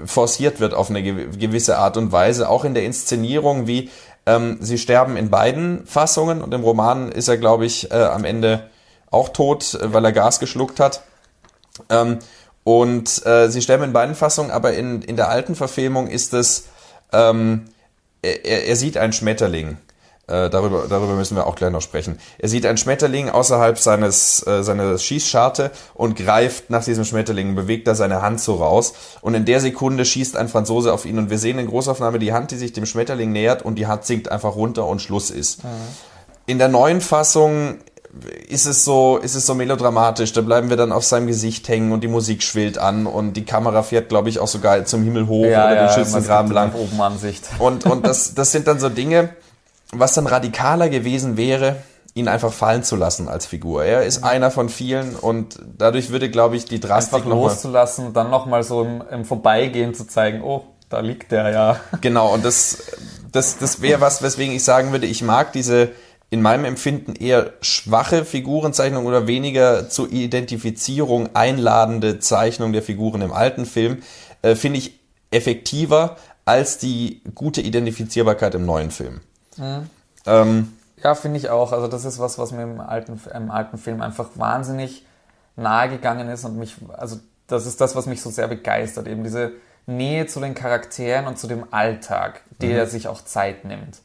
forciert wird auf eine gewisse Art und Weise, auch in der Inszenierung, wie ähm, sie sterben in beiden Fassungen und im Roman ist er, glaube ich, äh, am Ende auch tot, äh, weil er Gas geschluckt hat. Ähm, und äh, sie sterben in beiden Fassungen, aber in, in der alten Verfilmung ist es, ähm, er, er sieht einen Schmetterling. Äh, darüber, darüber müssen wir auch gleich noch sprechen. Er sieht einen Schmetterling außerhalb seines, äh, seiner Schießscharte und greift nach diesem Schmetterling, bewegt da seine Hand so raus. Und in der Sekunde schießt ein Franzose auf ihn und wir sehen in Großaufnahme die Hand, die sich dem Schmetterling nähert und die Hand sinkt einfach runter und Schluss ist. Mhm. In der neuen Fassung ist es so, ist es so melodramatisch. Da bleiben wir dann auf seinem Gesicht hängen und die Musik schwillt an und die Kamera fährt, glaube ich, auch sogar zum Himmel hoch ja, oder ja, den Schützengraben lang. Oben Ansicht. Und, und das, das sind dann so Dinge, was dann radikaler gewesen wäre, ihn einfach fallen zu lassen als Figur. Er ist mhm. einer von vielen und dadurch würde, glaube ich, die Drastik einfach loszulassen, dann nochmal so im, im Vorbeigehen zu zeigen, oh, da liegt der ja. Genau, und das, das, das wäre was, weswegen ich sagen würde, ich mag diese, in meinem Empfinden eher schwache Figurenzeichnung oder weniger zur Identifizierung einladende Zeichnung der Figuren im alten Film, äh, finde ich effektiver als die gute Identifizierbarkeit im neuen Film. Mhm. Ähm, ja, finde ich auch. Also das ist was, was mir im alten, im alten Film einfach wahnsinnig nahe gegangen ist und mich, also das ist das, was mich so sehr begeistert, eben diese Nähe zu den Charakteren und zu dem Alltag, der mhm. sich auch Zeit nimmt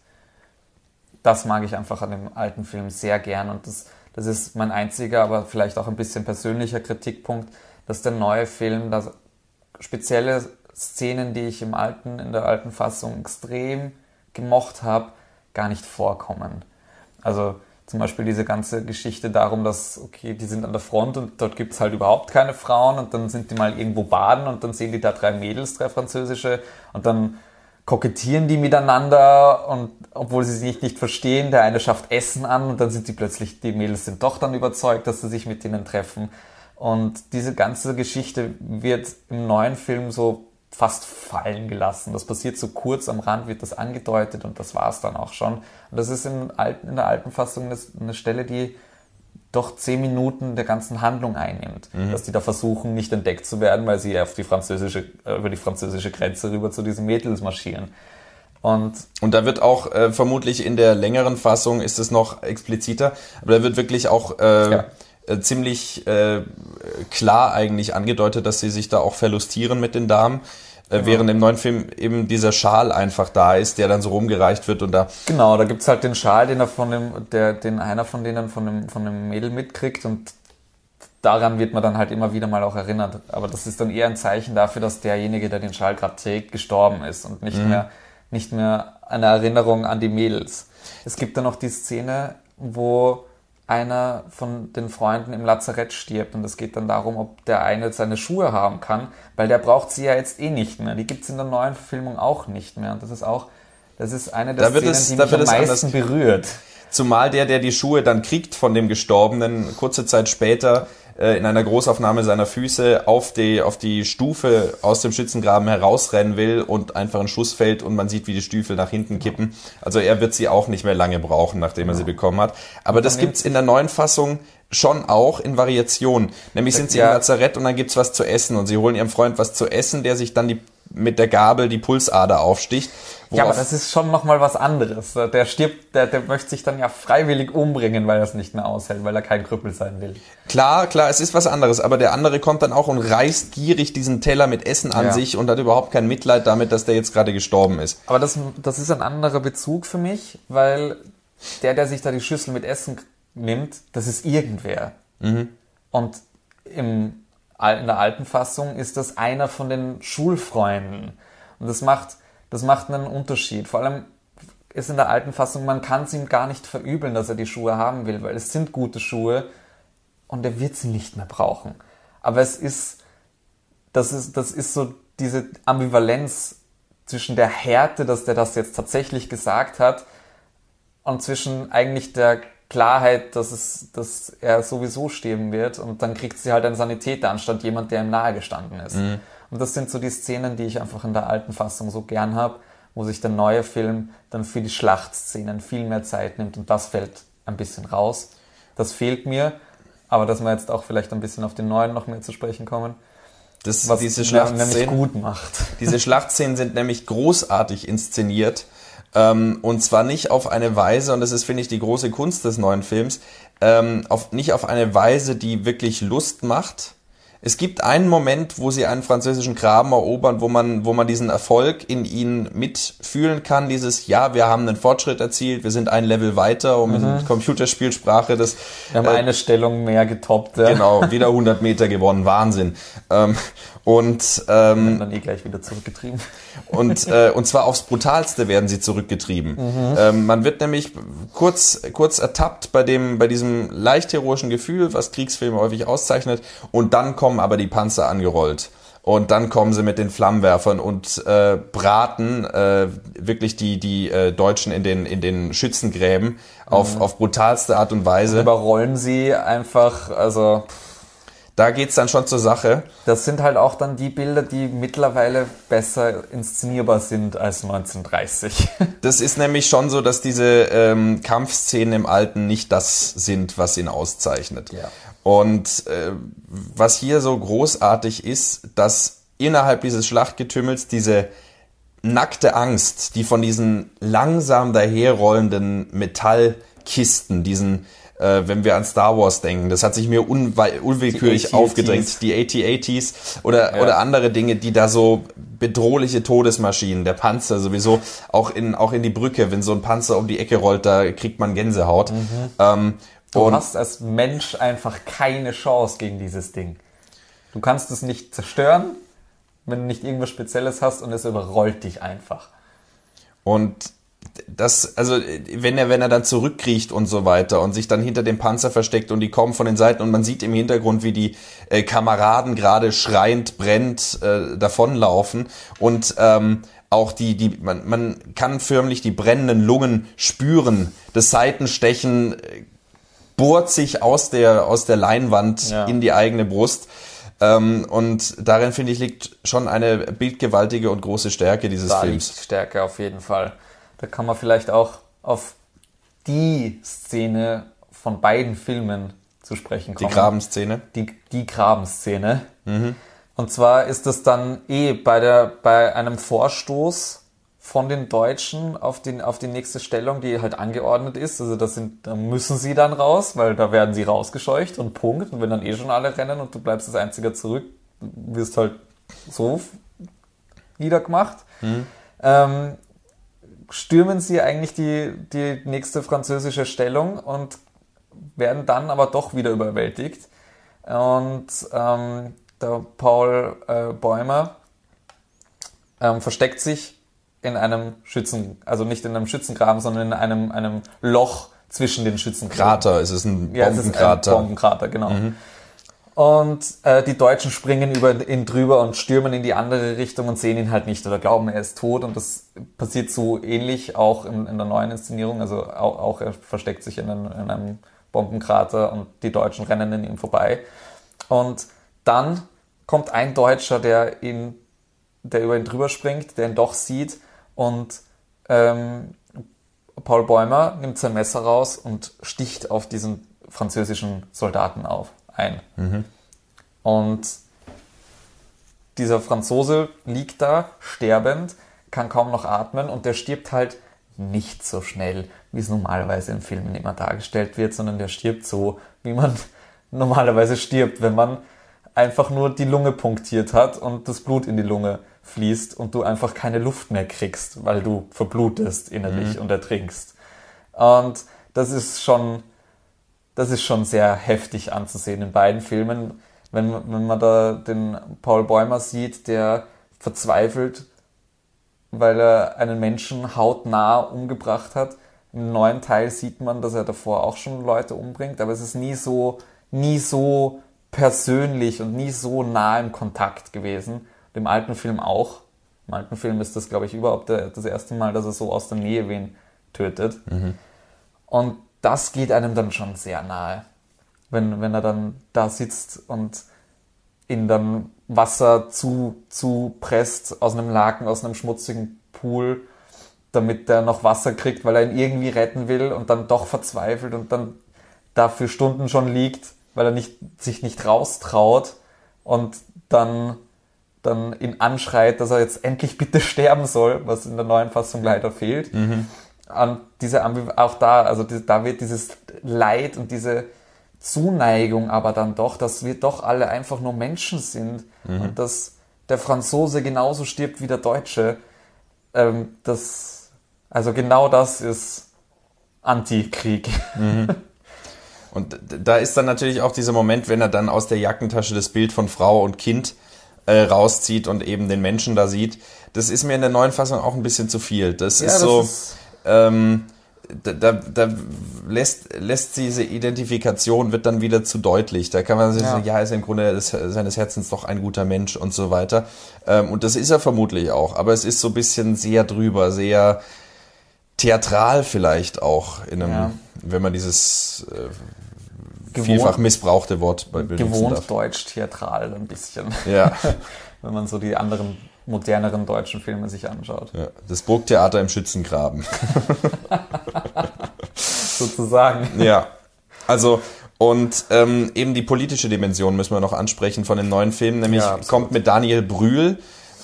das mag ich einfach an dem alten Film sehr gern und das, das ist mein einziger, aber vielleicht auch ein bisschen persönlicher Kritikpunkt, dass der neue Film, dass spezielle Szenen, die ich im alten, in der alten Fassung extrem gemocht habe, gar nicht vorkommen. Also zum Beispiel diese ganze Geschichte darum, dass, okay, die sind an der Front und dort gibt es halt überhaupt keine Frauen und dann sind die mal irgendwo baden und dann sehen die da drei Mädels, drei französische und dann kokettieren die miteinander und obwohl sie sich nicht verstehen, der eine schafft Essen an und dann sind sie plötzlich, die Mädels sind doch dann überzeugt, dass sie sich mit ihnen treffen. Und diese ganze Geschichte wird im neuen Film so fast fallen gelassen. Das passiert so kurz am Rand, wird das angedeutet und das war es dann auch schon. Und das ist in, alten, in der alten Fassung eine Stelle, die doch zehn Minuten der ganzen Handlung einnimmt. Mhm. Dass die da versuchen, nicht entdeckt zu werden, weil sie auf die französische, äh, über die französische Grenze rüber zu diesen Mädels marschieren. Und, und da wird auch äh, vermutlich in der längeren Fassung ist es noch expliziter, aber da wird wirklich auch äh, ja. äh, ziemlich äh, klar eigentlich angedeutet, dass sie sich da auch verlustieren mit den Damen. Äh, während im neuen Film eben dieser Schal einfach da ist, der dann so rumgereicht wird und da. Genau, da gibt's halt den Schal, den er von dem, der, den einer von denen von dem, von dem Mädel mitkriegt und daran wird man dann halt immer wieder mal auch erinnert. Aber das ist dann eher ein Zeichen dafür, dass derjenige, der den Schal gerade trägt, gestorben ist und nicht mehr, nicht mehr eine Erinnerung an die Mädels. Es gibt dann noch die Szene, wo einer von den Freunden im Lazarett stirbt und es geht dann darum, ob der eine seine Schuhe haben kann, weil der braucht sie ja jetzt eh nicht mehr. Die gibt's in der neuen Verfilmung auch nicht mehr und das ist auch, das ist eine der Da wird Szenen, es- die da mich wird am es meisten berührt. Zumal der, der die Schuhe dann kriegt von dem Gestorbenen, kurze Zeit später in einer Großaufnahme seiner Füße auf die, auf die Stufe aus dem Schützengraben herausrennen will und einfach ein Schuss fällt und man sieht, wie die Stiefel nach hinten kippen. Also er wird sie auch nicht mehr lange brauchen, nachdem er sie bekommen hat. Aber das gibt's in der neuen Fassung schon auch in Variationen. Nämlich sind sie im Lazarett und dann gibt's was zu essen und sie holen ihrem Freund was zu essen, der sich dann die, mit der Gabel die Pulsader aufsticht. Ja, aber das ist schon nochmal was anderes. Der stirbt, der, der möchte sich dann ja freiwillig umbringen, weil er es nicht mehr aushält, weil er kein Krüppel sein will. Klar, klar, es ist was anderes, aber der andere kommt dann auch und reißt gierig diesen Teller mit Essen an Ja. sich und hat überhaupt kein Mitleid damit, dass der jetzt gerade gestorben ist. Aber das, das ist ein anderer Bezug für mich, weil der, der sich da die Schüssel mit Essen nimmt, das ist irgendwer. Und im, in der alten Fassung ist das einer von den Schulfreunden. Und das macht, das macht einen Unterschied. Vor allem ist in der alten Fassung, man kann es ihm gar nicht verübeln, dass er die Schuhe haben will, weil es sind gute Schuhe und er wird sie nicht mehr brauchen. Aber es ist, das ist, das ist so diese Ambivalenz zwischen der Härte, dass der das jetzt tatsächlich gesagt hat, und zwischen eigentlich der Klarheit, dass es, dass er sowieso sterben wird und dann kriegt sie halt einen Sanitäter anstatt jemand, der ihm nahe gestanden ist. Und das sind so die Szenen, die ich einfach in der alten Fassung so gern habe, wo sich der neue Film dann für die Schlachtszenen viel mehr Zeit nimmt und das fällt ein bisschen raus. Das fehlt mir, aber dass wir jetzt auch vielleicht ein bisschen auf den neuen noch mehr zu sprechen kommen, Das, was diese ihn nämlich Schlachtszenen, gut macht. diese Schlachtszenen sind nämlich großartig inszeniert. Ähm, und zwar nicht auf eine Weise, und das ist, finde ich, die große Kunst des neuen Films, ähm, auf, nicht auf eine Weise, die wirklich Lust macht. Es gibt einen Moment, wo sie einen französischen Graben erobern, wo man, wo man diesen Erfolg in ihnen mitfühlen kann. Dieses, ja, wir haben einen Fortschritt erzielt, wir sind ein Level weiter, um in Computerspielsprache das Wir haben äh, eine Stellung mehr getoppt. Ja. Genau, wieder 100 Meter gewonnen, Wahnsinn. Ähm, und, ähm, Dann eh gleich wieder zurückgetrieben. und, äh, und zwar aufs Brutalste werden sie zurückgetrieben. Ähm, man wird nämlich kurz, kurz ertappt bei, dem, bei diesem leicht heroischen Gefühl, was Kriegsfilme häufig auszeichnet, und dann kommen aber die Panzer angerollt. Und dann kommen sie mit den Flammenwerfern und äh, braten äh, wirklich die, die äh, Deutschen in den, in den Schützengräben auf, auf brutalste Art und Weise. Überrollen sie einfach, also Da geht's dann schon zur Sache. das sind halt auch dann die Bilder, die mittlerweile besser inszenierbar sind als 1930. Das ist nämlich schon so, dass diese ähm, Kampfszenen im Alten nicht das sind, was ihn auszeichnet. Ja. Und äh, was hier so großartig ist, dass innerhalb dieses Schlachtgetümmels diese nackte Angst, die von diesen langsam daherrollenden Metallkisten, diesen, äh, wenn wir an Star Wars denken, das hat sich mir unwillkürlich Die aufgedrängt, die AT-ATs oder, oder andere Dinge, die da so bedrohliche Todesmaschinen, der Panzer sowieso, auch in, auch in die Brücke, wenn so ein Panzer um die Ecke rollt, da kriegt man Gänsehaut. Ähm, Du und hast als Mensch einfach keine Chance gegen dieses Ding. Du kannst es nicht zerstören, wenn du nicht irgendwas Spezielles hast und es überrollt dich einfach. Und das, also wenn er, wenn er dann zurückkriecht und so weiter und sich dann hinter dem Panzer versteckt und die kommen von den Seiten und man sieht im Hintergrund, wie die äh, Kameraden gerade schreiend, brennt äh, davonlaufen und ähm, auch die, die, man, man kann förmlich die brennenden Lungen spüren, das Seitenstechen äh, bohrt sich aus der, aus der Leinwand Ja. in die eigene Brust. Ähm, und darin, finde ich, liegt schon eine bildgewaltige und große Stärke dieses Da Films. Stärke auf jeden Fall. Da kann man vielleicht auch auf die Szene von beiden Filmen zu sprechen Die kommen. Grabenszene. die, die Grabenszene. Und zwar ist es dann eh bei, der, bei einem Vorstoß von den Deutschen auf, den, auf die nächste Stellung, die halt angeordnet ist. Also das sind, da müssen sie dann raus, weil da werden sie rausgescheucht und Punkt. Und wenn dann eh schon alle rennen und du bleibst als einziger zurück, wirst halt so niedergemacht. Ähm, stürmen sie eigentlich die, die nächste französische Stellung und werden dann aber doch wieder überwältigt. Und ähm, der Paul äh, Bäumer ähm, versteckt sich in einem Schützen, also nicht in einem Schützengraben, sondern in einem, einem Loch zwischen den Schützengraben. Krater, es ist ein Ja, es ist ein Bombenkrater. Bombenkrater, genau. Und äh, die Deutschen springen über ihn drüber und stürmen in die andere Richtung und sehen ihn halt nicht oder glauben, er ist tot. Und das passiert so ähnlich auch in, in der neuen Inszenierung. Also auch, auch er versteckt sich in einem, in einem Bombenkrater und die Deutschen rennen an ihm vorbei. Und dann kommt ein Deutscher, der ihn, der über ihn drüber springt, der ihn doch sieht und ähm, Paul Bäumer nimmt sein Messer raus und sticht auf diesen französischen Soldaten auf, ein. Und dieser Franzose liegt da, sterbend, kann kaum noch atmen und der stirbt halt nicht so schnell, wie es normalerweise in Filmen immer dargestellt wird, sondern der stirbt so, wie man normalerweise stirbt, wenn man einfach nur die Lunge punktiert hat und das Blut in die Lunge fließt und du einfach keine Luft mehr kriegst, weil du verblutest innerlich und ertrinkst. Und das ist schon, das ist schon sehr heftig anzusehen in beiden Filmen, wenn, wenn man da den Paul Bäumer sieht, der verzweifelt, weil er einen Menschen hautnah umgebracht hat. Im neuen Teil sieht man, dass er davor auch schon Leute umbringt, aber es ist nie so, nie so persönlich und nie so nah im Kontakt gewesen. Im alten Film auch. Im alten Film ist das, glaube ich, überhaupt der, das erste Mal, dass er so aus der Nähe wen tötet. Und das geht einem dann schon sehr nahe. Wenn, wenn er dann da sitzt und ihn dann Wasser zu, zu presst aus einem Laken, aus einem schmutzigen Pool, damit der noch Wasser kriegt, weil er ihn irgendwie retten will und dann doch verzweifelt und dann da für Stunden schon liegt, weil er nicht, sich nicht raustraut und dann, dann ihn anschreit, dass er jetzt endlich bitte sterben soll, was in der neuen Fassung leider fehlt. Und diese auch da, also die, da wird dieses Leid und diese Zuneigung aber dann doch, dass wir doch alle einfach nur Menschen sind und dass der Franzose genauso stirbt wie der Deutsche. Ähm, das, also genau das ist Antikrieg. Und d- da ist dann natürlich auch dieser Moment, wenn er dann aus der Jackentasche das Bild von Frau und Kind äh, rauszieht und eben den Menschen da sieht. Das ist mir in der neuen Fassung auch ein bisschen zu viel. Das Ja, ist das so, ist- ähm, da, da, da lässt, lässt diese Identifikation wird dann wieder zu deutlich. Da kann man sich Ja. sagen, ja, ist im Grunde seines Herzens doch ein guter Mensch und so weiter. Ähm, und das ist er vermutlich auch. Aber es ist so ein bisschen sehr drüber, sehr theatral vielleicht auch in einem, Ja. wenn man dieses äh, Gewohnt- vielfach missbrauchte Wort bei gewohnt darf. deutsch-theatral ein bisschen, Ja, wenn man so die anderen moderneren deutschen Filme sich anschaut. ja, das Burgtheater im Schützengraben. Sozusagen. Ja, also und ähm, eben die politische Dimension müssen wir noch ansprechen von den neuen Filmen, nämlich Ja, kommt mit Daniel Brühl,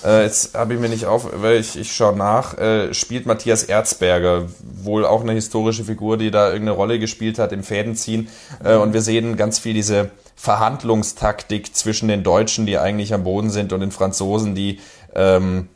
äh, jetzt habe ich mir nicht auf, weil ich, ich schaue nach, äh, spielt Matthias Erzberger, wohl auch eine historische Figur, die da irgendeine Rolle gespielt hat im Fädenziehen äh, und wir sehen ganz viel diese Verhandlungstaktik zwischen den Deutschen, die eigentlich am Boden sind und den Franzosen, die ähm,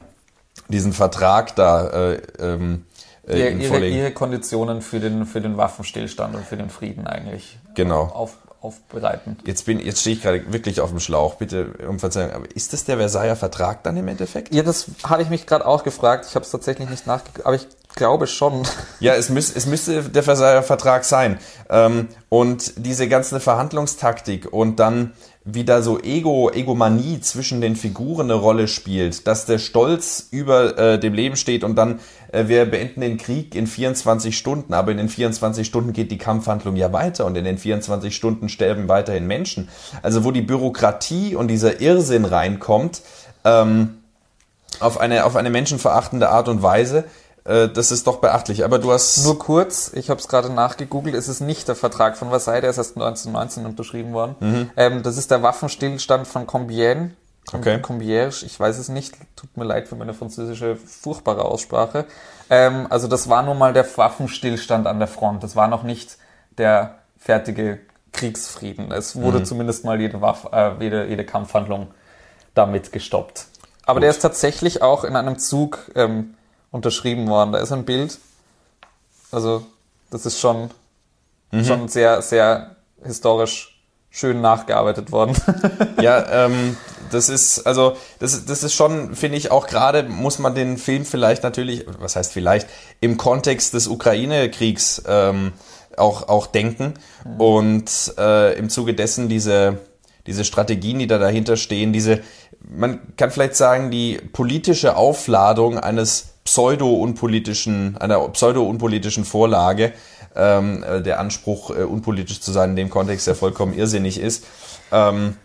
diesen Vertrag da äh, ähm, äh, Ihre, ihre, ihre Konditionen für den, für den Waffenstillstand und für den Frieden eigentlich Genau. auf, aufbereiten. Jetzt bin, jetzt stehe ich gerade wirklich auf dem Schlauch. Bitte um Verzeihung. Aber ist das der Versailler Vertrag dann im Endeffekt? Ja, das habe ich mich gerade auch gefragt. Ich habe es tatsächlich nicht nachgeguckt, aber ich glaube schon. Ja, es, müß, es müsste der Vertrag sein. Ähm, und diese ganze Verhandlungstaktik und dann wieder so Ego, Egomanie zwischen den Figuren eine Rolle spielt, dass der Stolz über äh, dem Leben steht und dann äh, wir beenden den Krieg in 24 Stunden, aber in den 24 Stunden geht die Kampfhandlung ja weiter und in den 24 Stunden sterben weiterhin Menschen. Also wo die Bürokratie und dieser Irrsinn reinkommt, ähm, auf eine, auf eine menschenverachtende Art und Weise, das ist doch beachtlich. Aber du hast... Nur kurz, ich habe es gerade nachgegoogelt, es ist nicht der Vertrag von Versailles, der ist erst 1919 unterschrieben worden. Ähm, das ist der Waffenstillstand von Compiègne. Com Okay. Compiègne, ich weiß es nicht, tut mir leid für meine französische furchtbare Aussprache. Ähm, also das war nun mal der Waffenstillstand an der Front, das war noch nicht der fertige Kriegsfrieden. Es wurde zumindest mal jede, Waffe, äh, jede, jede Kampfhandlung damit gestoppt. Aber Gut. der ist tatsächlich auch in einem Zug ähm, unterschrieben worden. Da ist ein Bild. Also, das ist schon, Mhm. schon sehr, sehr historisch schön nachgearbeitet worden. Ja, ähm, das ist, also, das, das ist schon, finde ich, auch gerade muss man den Film vielleicht natürlich, was heißt vielleicht, im Kontext des Ukraine-Kriegs ähm, auch, auch denken und äh, im Zuge dessen diese, diese Strategien, die da dahinter stehen, diese, man kann vielleicht sagen, die politische Aufladung eines pseudo-unpolitischen, einer pseudo-unpolitischen Vorlage, ähm, äh, der Anspruch, äh, unpolitisch zu sein in dem Kontext, der vollkommen irrsinnig ist. Ähm,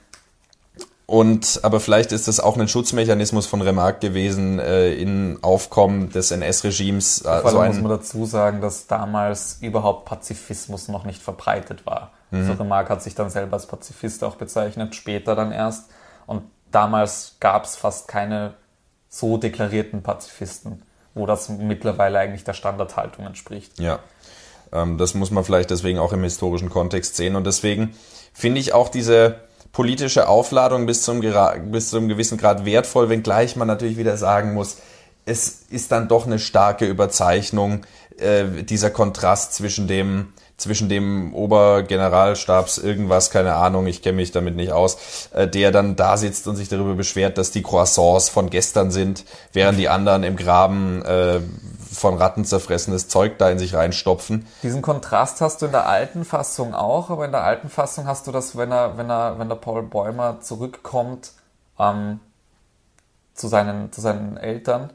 und aber vielleicht ist das auch ein Schutzmechanismus von Remarque gewesen äh, in Aufkommen des NS-Regimes. Äh, Vor so allem muss ein, man dazu sagen, dass damals überhaupt Pazifismus noch nicht verbreitet war. Mhm. So Remarque hat sich dann selber als Pazifist auch bezeichnet, später dann erst. Und damals gab es fast keine so deklarierten Pazifisten, wo das mittlerweile eigentlich der Standardhaltung entspricht. ja, ähm, das muss man vielleicht deswegen auch im historischen Kontext sehen. Und deswegen finde ich auch diese politische Aufladung bis zum, bis zu einem gewissen Grad wertvoll, wenngleich man natürlich wieder sagen muss, es ist dann doch eine starke Überzeichnung, äh, dieser Kontrast zwischen dem, zwischen dem Obergeneralstabs irgendwas, keine Ahnung, ich kenne mich damit nicht aus, äh, der dann da sitzt und sich darüber beschwert, dass die Croissants von gestern sind, während die anderen im Graben äh, von Ratten zerfressenes Zeug da in sich reinstopfen. Diesen Kontrast hast du in der alten Fassung auch, aber in der alten Fassung hast du das, wenn er, wenn er, wenn der Paul Bäumer zurückkommt ähm, zu seinen, zu seinen Eltern,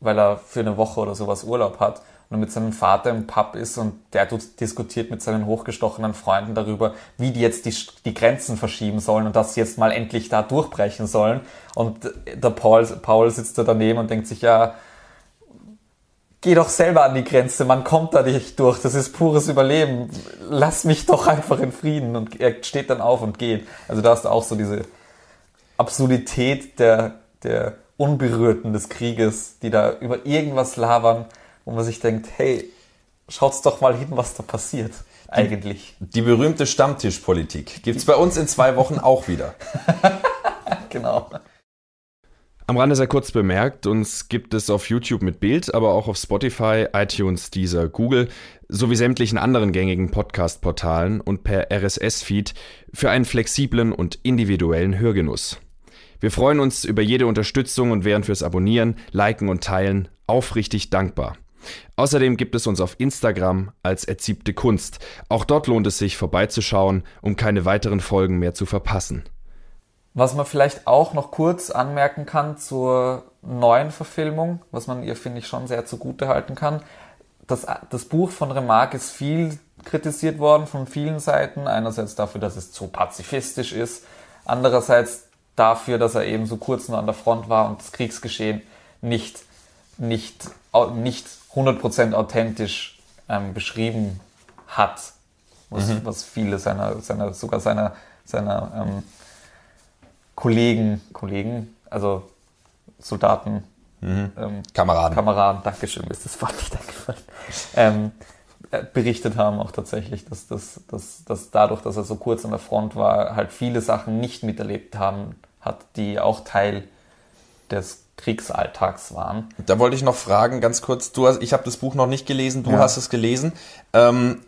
weil er für eine Woche oder sowas Urlaub hat und mit seinem Vater im Pub ist und der diskutiert mit seinen hochgestochenen Freunden darüber, wie die jetzt die, die Grenzen verschieben sollen und dass sie jetzt mal endlich da durchbrechen sollen. Und der Paul, Paul sitzt da daneben und denkt sich, ja, geh doch selber an die Grenze, man kommt da nicht durch, das ist pures Überleben. Lass mich doch einfach in Frieden. Und er steht dann auf und geht. Also da hast du auch so diese Absurdität der, der Unberührten des Krieges, die da über irgendwas labern, wo man sich denkt, hey, schaut's doch mal hin, was da passiert. Eigentlich. Die berühmte Stammtischpolitik gibt's bei uns in zwei Wochen auch wieder. Genau. Am Rande sehr kurz bemerkt, uns gibt es auf YouTube mit Bild, aber auch auf Spotify, iTunes, Deezer, Google sowie sämtlichen anderen gängigen Podcast-Portalen und per RSS-Feed für einen flexiblen und individuellen Hörgenuss. Wir freuen uns über jede Unterstützung und wären fürs Abonnieren, Liken und Teilen aufrichtig dankbar. Außerdem gibt es uns auf Instagram als erziebte Kunst. Auch dort lohnt es sich vorbeizuschauen, um keine weiteren Folgen mehr zu verpassen. Was man vielleicht auch noch kurz anmerken kann zur neuen Verfilmung, was man ihr, finde ich, schon sehr zugute halten kann. Das, das Buch von Remarque ist viel kritisiert worden von vielen Seiten. Einerseits dafür, dass es zu pazifistisch ist. Andererseits dafür, dass er eben so kurz nur an der Front war und das Kriegsgeschehen nicht, nicht, nicht 100% authentisch ähm, beschrieben hat. Was, was viele seiner, seiner, sogar seiner, seiner ähm, Kollegen, Kollegen, also Soldaten, ähm, Kameraden. Kameraden, Dankeschön, mir ist das Wort nicht eingefallen, ähm, äh, berichtet haben auch tatsächlich, dass, dass, dass, dass dadurch, dass er so kurz an der Front war, halt viele Sachen nicht miterlebt haben, hat, die auch Teil des Kriegsalltags waren. Da wollte ich noch fragen, ganz kurz, du hast, ich habe das Buch noch nicht gelesen, du Ja. hast es gelesen. Ähm,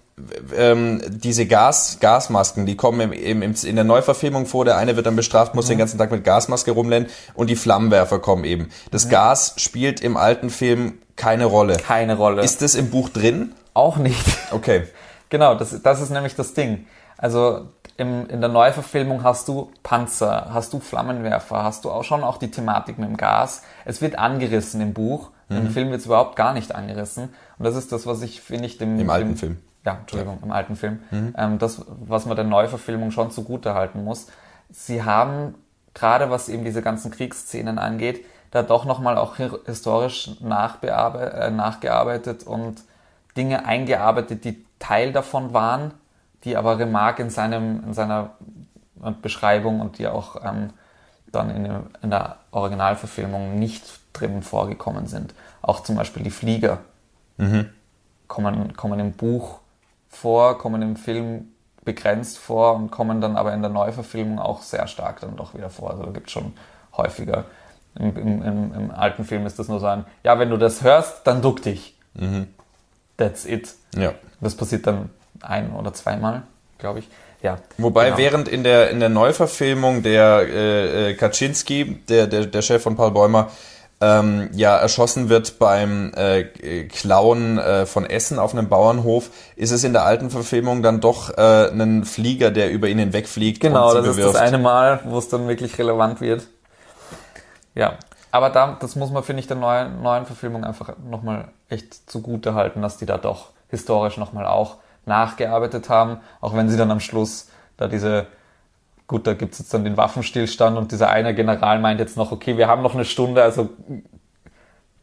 ähm, diese Gas, Gasmasken, die kommen im, im, im, in der Neuverfilmung vor. Der eine wird dann bestraft, muss den ganzen Tag mit Gasmaske rumrennen und die Flammenwerfer kommen eben. Das Gas spielt im alten Film keine Rolle. Keine Rolle. Ist das im Buch drin? auch nicht. Okay. Genau, das, das ist nämlich das Ding. Also im, in der Neuverfilmung hast du Panzer, hast du Flammenwerfer, hast du auch schon auch die Thematik mit dem Gas. Es wird angerissen im Buch, im Film wird es überhaupt gar nicht angerissen. Und das ist das, was ich, finde ich, dem... Im alten dem, Film. Ja, Entschuldigung, im alten Film. Ähm, das, was man der Neuverfilmung schon zugute halten muss. Sie haben, gerade was eben diese ganzen Kriegsszenen angeht, da doch nochmal auch hi- historisch nachbearbe äh, nachgearbeitet und Dinge eingearbeitet, die Teil davon waren, die aber Remarque in, seinem, in seiner Beschreibung und die auch ähm, dann in, dem, in der Originalverfilmung nicht drin vorgekommen sind. Auch zum Beispiel die Flieger kommen, kommen im Buch vor, kommen im Film begrenzt vor und kommen dann aber in der Neuverfilmung auch sehr stark dann doch wieder vor. Also da gibt es schon häufiger Im, im, im, Im, alten Film ist das nur so ein, ja, wenn du das hörst, dann duck dich. Mhm. That's it. Ja. Das passiert dann ein- oder zweimal, glaube ich. Ja, Wobei genau. während in der in der Neuverfilmung der äh, äh, Kaczynski, der, der der Chef von Paul Bäumer, ähm, ja erschossen wird beim äh, Klauen äh, von Essen auf einem Bauernhof, ist es in der alten Verfilmung dann doch äh, ein Flieger, der über ihn hinwegfliegt. Genau, das bewirft. ist das eine Mal, wo es dann wirklich relevant wird. Ja, aber da, das muss man, finde ich, der neuen, neuen Verfilmung einfach nochmal echt zugute halten, dass die da doch historisch nochmal auch nachgearbeitet haben, auch wenn sie dann am Schluss da diese, gut, da gibt es jetzt dann den Waffenstillstand und dieser eine General meint jetzt noch, okay, wir haben noch eine Stunde, also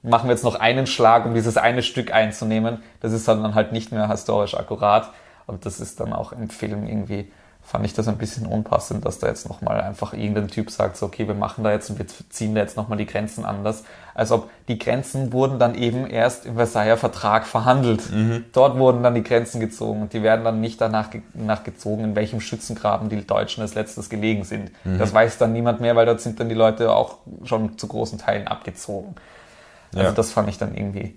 machen wir jetzt noch einen Schlag, um dieses eine Stück einzunehmen. Das ist dann halt nicht mehr historisch akkurat und das ist dann auch im Film irgendwie fand ich das ein bisschen unpassend, dass da jetzt nochmal einfach irgendein Typ sagt, so, okay, wir machen da jetzt und wir ziehen da jetzt nochmal die Grenzen anders. Als ob die Grenzen wurden dann eben erst im Versailler Vertrag verhandelt. Mhm. Dort wurden dann die Grenzen gezogen und die werden dann nicht danach gezogen, in welchem Schützengraben die Deutschen als letztes gelegen sind. Mhm. Das weiß dann niemand mehr, weil dort sind dann die Leute auch schon zu großen Teilen abgezogen. Also ja. das fand ich dann irgendwie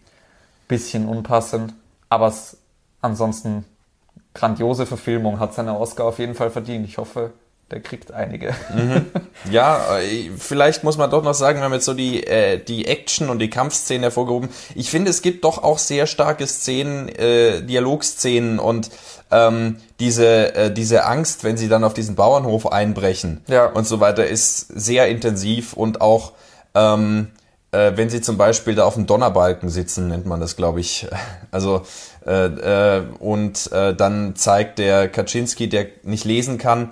bisschen unpassend. Aber es, ansonsten grandiose Verfilmung, hat seine Oscar auf jeden Fall verdient. Ich hoffe, der kriegt einige. Mhm. Ja, äh, vielleicht muss man doch noch sagen, wir haben jetzt so die, äh, die Action und die Kampfszenen hervorgehoben. Ich finde, es gibt doch auch sehr starke Szenen, äh, Dialogszenen und ähm, diese, äh, diese Angst, wenn sie dann auf diesen Bauernhof einbrechen ja. und so weiter, ist sehr intensiv und auch ähm, äh, wenn sie zum Beispiel da auf dem Donnerbalken sitzen, nennt man das, glaube ich. Also äh, äh, und äh, dann zeigt der Kaczynski, der nicht lesen kann,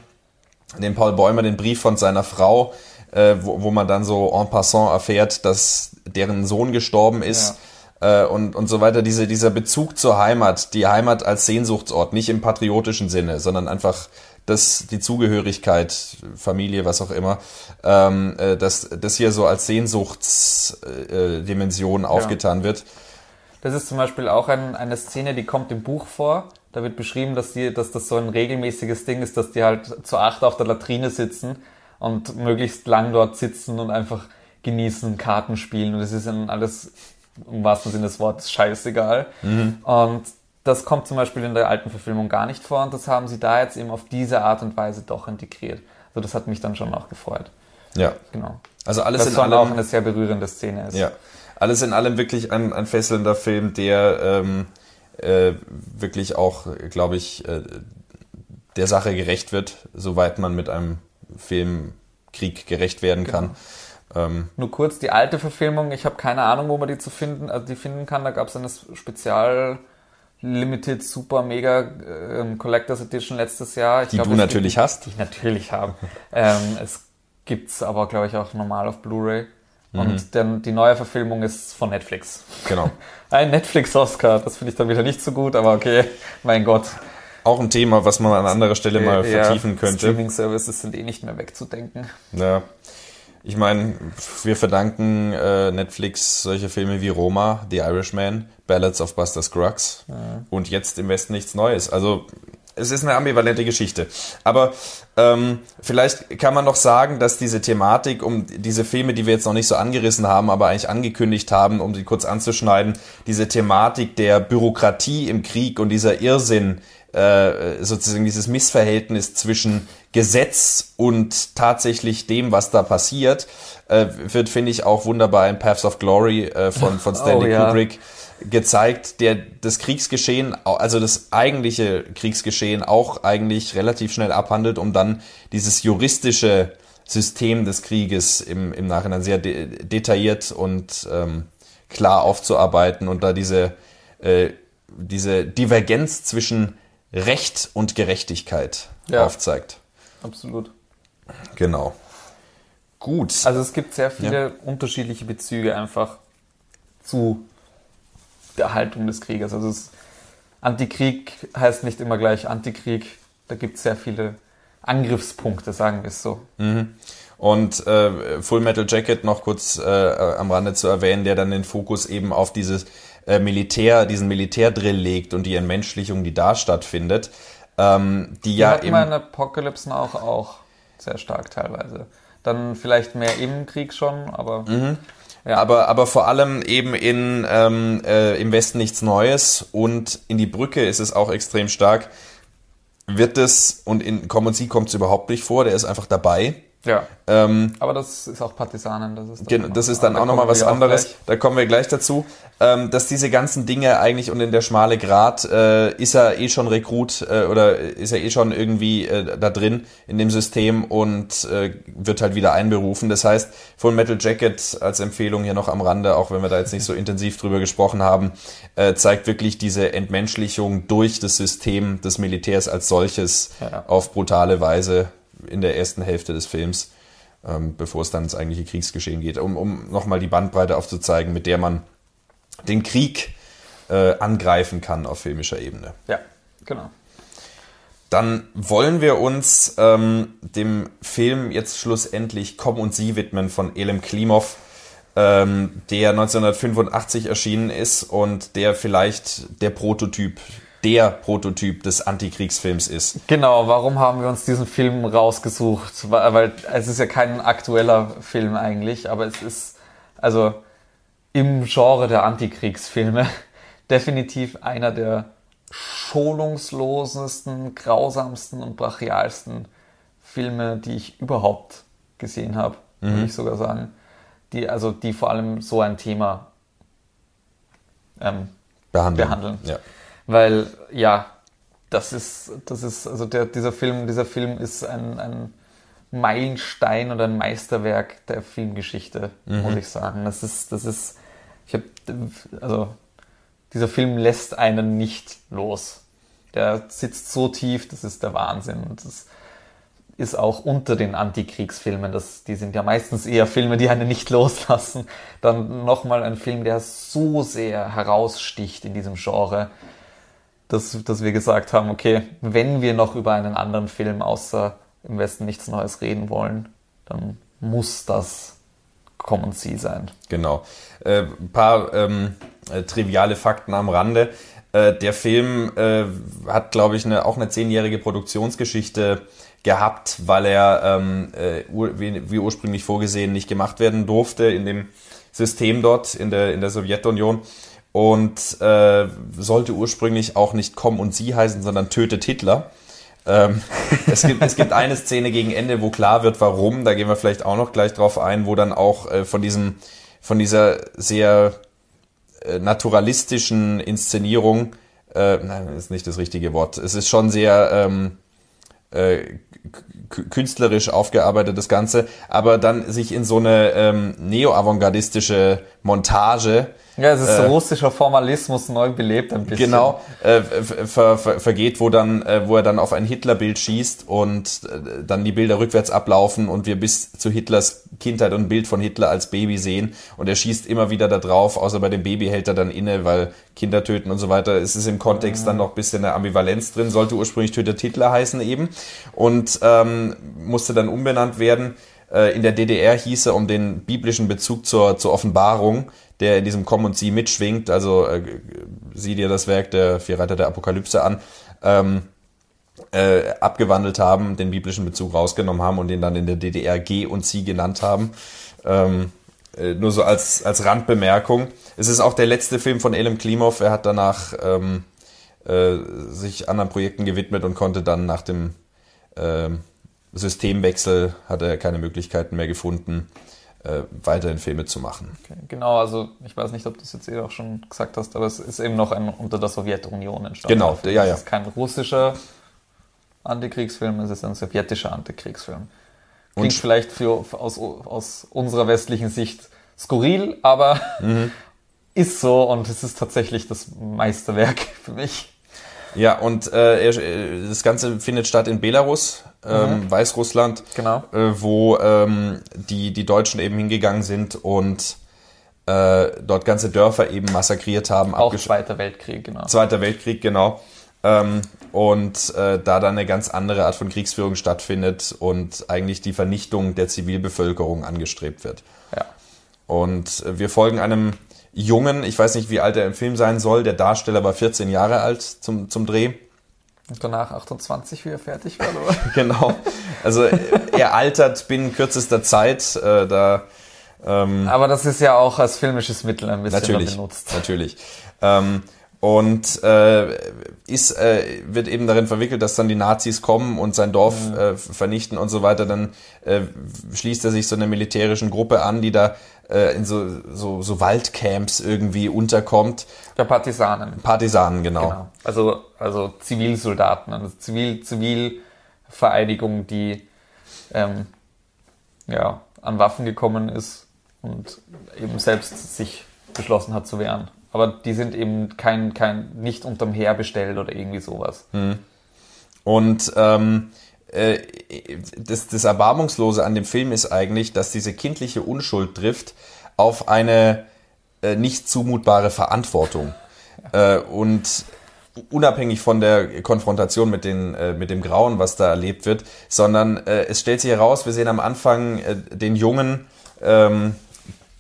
dem Paul Bäumer den Brief von seiner Frau, äh, wo, wo man dann so en passant erfährt, dass deren Sohn gestorben ist. Ja. Äh, und, und so weiter, diese, dieser Bezug zur Heimat, die Heimat als Sehnsuchtsort, nicht im patriotischen Sinne, sondern einfach das, die Zugehörigkeit, Familie, was auch immer, ähm, äh, dass das hier so als Sehnsuchtsdimension äh, aufgetan ja. wird. Das ist zum Beispiel auch ein, eine Szene, die kommt im Buch vor. Da wird beschrieben, dass, die, dass das so ein regelmäßiges Ding ist, dass die halt zu acht auf der Latrine sitzen und möglichst lang dort sitzen und einfach genießen, Karten spielen. Und es ist dann alles, im wahrsten Sinne des Wortes, scheißegal. Mhm. Und das kommt zum Beispiel in der alten Verfilmung gar nicht vor und das haben sie da jetzt eben auf diese Art und Weise doch integriert. Also das hat mich dann schon auch gefreut. Ja. Genau. Also alles das in allem auch eine sehr berührende Szene ist. Ja. Alles in allem wirklich ein, ein fesselnder Film, der ähm, äh, wirklich auch, glaube ich, äh, der Sache gerecht wird, soweit man mit einem Filmkrieg gerecht werden genau. kann. Ähm, Nur kurz die alte Verfilmung, ich habe keine Ahnung, wo man die zu finden, also die finden kann. Da gab es eine Spezial Limited Super Mega ähm, Collectors Edition letztes Jahr. Ich die glaub, du natürlich gibt, hast. Die ich natürlich habe. ähm, es gibt's aber, glaube ich, auch normal auf Blu-ray. Und mhm. denn die neue Verfilmung ist von Netflix. Genau. ein Netflix-Oscar, das finde ich dann wieder nicht so gut, aber okay, mein Gott. Auch ein Thema, was man an anderer Stelle mal ja, vertiefen könnte. Streaming-Services sind eh nicht mehr wegzudenken. Ja. Ich meine, wir verdanken äh, Netflix solche Filme wie Roma, The Irishman, Ballads of Buster Scruggs ja. und jetzt im Westen nichts Neues. Also es ist eine ambivalente Geschichte. Aber ähm, vielleicht kann man noch sagen, dass diese Thematik um diese Filme, die wir jetzt noch nicht so angerissen haben, aber eigentlich angekündigt haben, um sie kurz anzuschneiden, diese Thematik der Bürokratie im Krieg und dieser Irrsinn, äh, sozusagen dieses Missverhältnis zwischen Gesetz und tatsächlich dem, was da passiert, äh, wird, finde ich, auch wunderbar in Paths of Glory äh, von, von Stanley oh, ja. Kubrick gezeigt, der das Kriegsgeschehen, also das eigentliche Kriegsgeschehen auch eigentlich relativ schnell abhandelt, um dann dieses juristische System des Krieges im, im Nachhinein sehr de detailliert und ähm, klar aufzuarbeiten und da diese, äh, diese Divergenz zwischen Recht und Gerechtigkeit ja, aufzeigt. Absolut. Genau. Gut. Also es gibt sehr viele ja. unterschiedliche Bezüge einfach zu der Haltung des Kriegers. Also es, Antikrieg heißt nicht immer gleich Antikrieg. Da gibt es sehr viele Angriffspunkte, sagen wir es so. Mhm. Und äh, Full Metal Jacket noch kurz äh, am Rande zu erwähnen, der dann den Fokus eben auf dieses äh, Militär, diesen Militärdrill legt und die Entmenschlichung, die da stattfindet. Ähm, die, die ja hatten wir in Apocalypse auch, auch sehr stark teilweise. Dann vielleicht mehr im Krieg schon, aber. Mhm. Ja. Aber, aber vor allem eben in, ähm, äh, im Westen nichts Neues und in die Brücke ist es auch extrem stark. Wird es, und in Komm und Sie kommt es überhaupt nicht vor, der ist einfach dabei. Ja. Ähm, aber das ist auch Partisanen. Das ist dann, das ist dann auch nochmal was anderes. Da kommen wir gleich dazu. Ähm, dass diese ganzen Dinge eigentlich und in der schmale Grat äh, ist er eh schon Rekrut äh, oder ist er eh schon irgendwie äh, da drin in dem System und äh, wird halt wieder einberufen. Das heißt, Full Metal Jacket als Empfehlung hier noch am Rande, auch wenn wir da jetzt nicht so intensiv drüber gesprochen haben, äh, zeigt wirklich diese Entmenschlichung durch das System des Militärs als solches ja. auf brutale Weise in der ersten Hälfte des Films, ähm, bevor es dann ins eigentliche Kriegsgeschehen geht, um, um nochmal die Bandbreite aufzuzeigen, mit der man den Krieg äh, angreifen kann auf filmischer Ebene. Ja, genau. Dann wollen wir uns ähm, dem Film jetzt schlussendlich Komm und Sie widmen von Elem Klimov, ähm, der 1985 erschienen ist und der vielleicht der Prototyp der Prototyp des Antikriegsfilms ist. Genau, warum haben wir uns diesen Film rausgesucht? Weil es ist ja kein aktueller Film eigentlich, aber es ist also im Genre der Antikriegsfilme definitiv einer der schonungslosesten, grausamsten und brachialsten Filme, die ich überhaupt gesehen habe, mhm. würde ich sogar sagen. Die, also die vor allem so ein Thema ähm, behandeln. behandeln. Ja. Weil, ja, das ist, das ist, also der, dieser Film, dieser Film ist ein, ein Meilenstein und ein Meisterwerk der Filmgeschichte, mhm. muss ich sagen. Das ist, das ist, ich habe, also dieser Film lässt einen nicht los. Der sitzt so tief, das ist der Wahnsinn. Und das ist auch unter den Antikriegsfilmen, das, die sind ja meistens eher Filme, die einen nicht loslassen. Dann nochmal ein Film, der so sehr heraussticht in diesem Genre dass, dass wir gesagt haben, okay, wenn wir noch über einen anderen Film außer im Westen nichts Neues reden wollen, dann muss das Common Sie sein. Genau. Äh, paar ähm, äh, triviale Fakten am Rande. Äh, der Film äh, hat, glaube ich, eine, auch eine zehnjährige Produktionsgeschichte gehabt, weil er, ähm, äh, wie, wie, ursprünglich vorgesehen, nicht gemacht werden durfte in dem System dort in der, in der Sowjetunion und äh, sollte ursprünglich auch nicht Komm und Sie heißen, sondern Tötet Hitler. Ähm, es, gibt, es gibt eine Szene gegen Ende, wo klar wird, warum. Da gehen wir vielleicht auch noch gleich drauf ein, wo dann auch äh, von diesem, von dieser sehr äh, naturalistischen Inszenierung, äh, nein, ist nicht das richtige Wort. Es ist schon sehr ähm, äh, künstlerisch aufgearbeitet, das Ganze, aber dann sich in so eine ähm, neo-avantgardistische Montage ja, es ist äh, russischer Formalismus neu belebt ein bisschen. Genau, äh, ver, ver, vergeht, wo dann, äh, wo er dann auf ein Hitlerbild schießt und äh, dann die Bilder rückwärts ablaufen und wir bis zu Hitlers Kindheit und ein Bild von Hitler als Baby sehen und er schießt immer wieder da drauf, außer bei dem Baby hält er dann inne, weil Kinder töten und so weiter. Es ist im Kontext mhm. dann noch ein bisschen eine Ambivalenz drin, sollte ursprünglich Tötet Hitler heißen eben und ähm, musste dann umbenannt werden. Äh, in der DDR hieß er um den biblischen Bezug zur, zur Offenbarung der in diesem Komm und Sie mitschwingt. Also äh, sieh dir das Werk der Vierreiter der Apokalypse an. Ähm, äh, abgewandelt haben, den biblischen Bezug rausgenommen haben und den dann in der DDR G und Sie genannt haben. Ähm, äh, nur so als, als Randbemerkung. Es ist auch der letzte Film von Elem Klimov. Er hat danach ähm, äh, sich anderen Projekten gewidmet und konnte dann nach dem äh, Systemwechsel, hat er keine Möglichkeiten mehr gefunden, äh, weiterhin Filme zu machen. Okay, genau, also ich weiß nicht, ob du es jetzt eh auch schon gesagt hast, aber es ist eben noch ein, unter der Sowjetunion entstanden. Genau, ja, ja. Es ist kein russischer Antikriegsfilm, es ist ein sowjetischer Antikriegsfilm. Klingt Und vielleicht für, aus, aus unserer westlichen Sicht skurril, aber mhm. ist so und es ist tatsächlich das Meisterwerk für mich. Ja, und äh, das Ganze findet statt in Belarus, ähm, mhm. Weißrussland, genau. äh, wo ähm, die, die Deutschen eben hingegangen sind und äh, dort ganze Dörfer eben massakriert haben. Auch Zweiter Weltkrieg, genau. Zweiter Weltkrieg, genau. Ähm, und äh, da dann eine ganz andere Art von Kriegsführung stattfindet und eigentlich die Vernichtung der Zivilbevölkerung angestrebt wird. Ja. Und äh, wir folgen einem Jungen, ich weiß nicht, wie alt er im Film sein soll, der Darsteller war 14 Jahre alt zum, zum Dreh. Und danach 28, wie er fertig war, oder? genau. Also er altert binnen kürzester Zeit. Äh, da, ähm, Aber das ist ja auch als filmisches Mittel ein bisschen natürlich, benutzt. Natürlich. Ähm, und äh, ist, äh, wird eben darin verwickelt, dass dann die Nazis kommen und sein Dorf mhm. äh, vernichten und so weiter. Dann äh, schließt er sich so einer militärischen Gruppe an, die da äh, in so, so, so Waldcamps irgendwie unterkommt. Der Partisanen. Partisanen, genau. genau. Also, also Zivilsoldaten, also Zivil, Zivilvereinigung, die ähm, ja, an Waffen gekommen ist und eben selbst sich beschlossen hat zu wehren. Aber die sind eben kein, kein, nicht unterm Heer bestellt oder irgendwie sowas. Hm. Und ähm, äh, das, das Erbarmungslose an dem Film ist eigentlich, dass diese kindliche Unschuld trifft auf eine äh, nicht zumutbare Verantwortung. Äh, und unabhängig von der Konfrontation mit, den, äh, mit dem Grauen, was da erlebt wird, sondern äh, es stellt sich heraus, wir sehen am Anfang äh, den Jungen, ähm,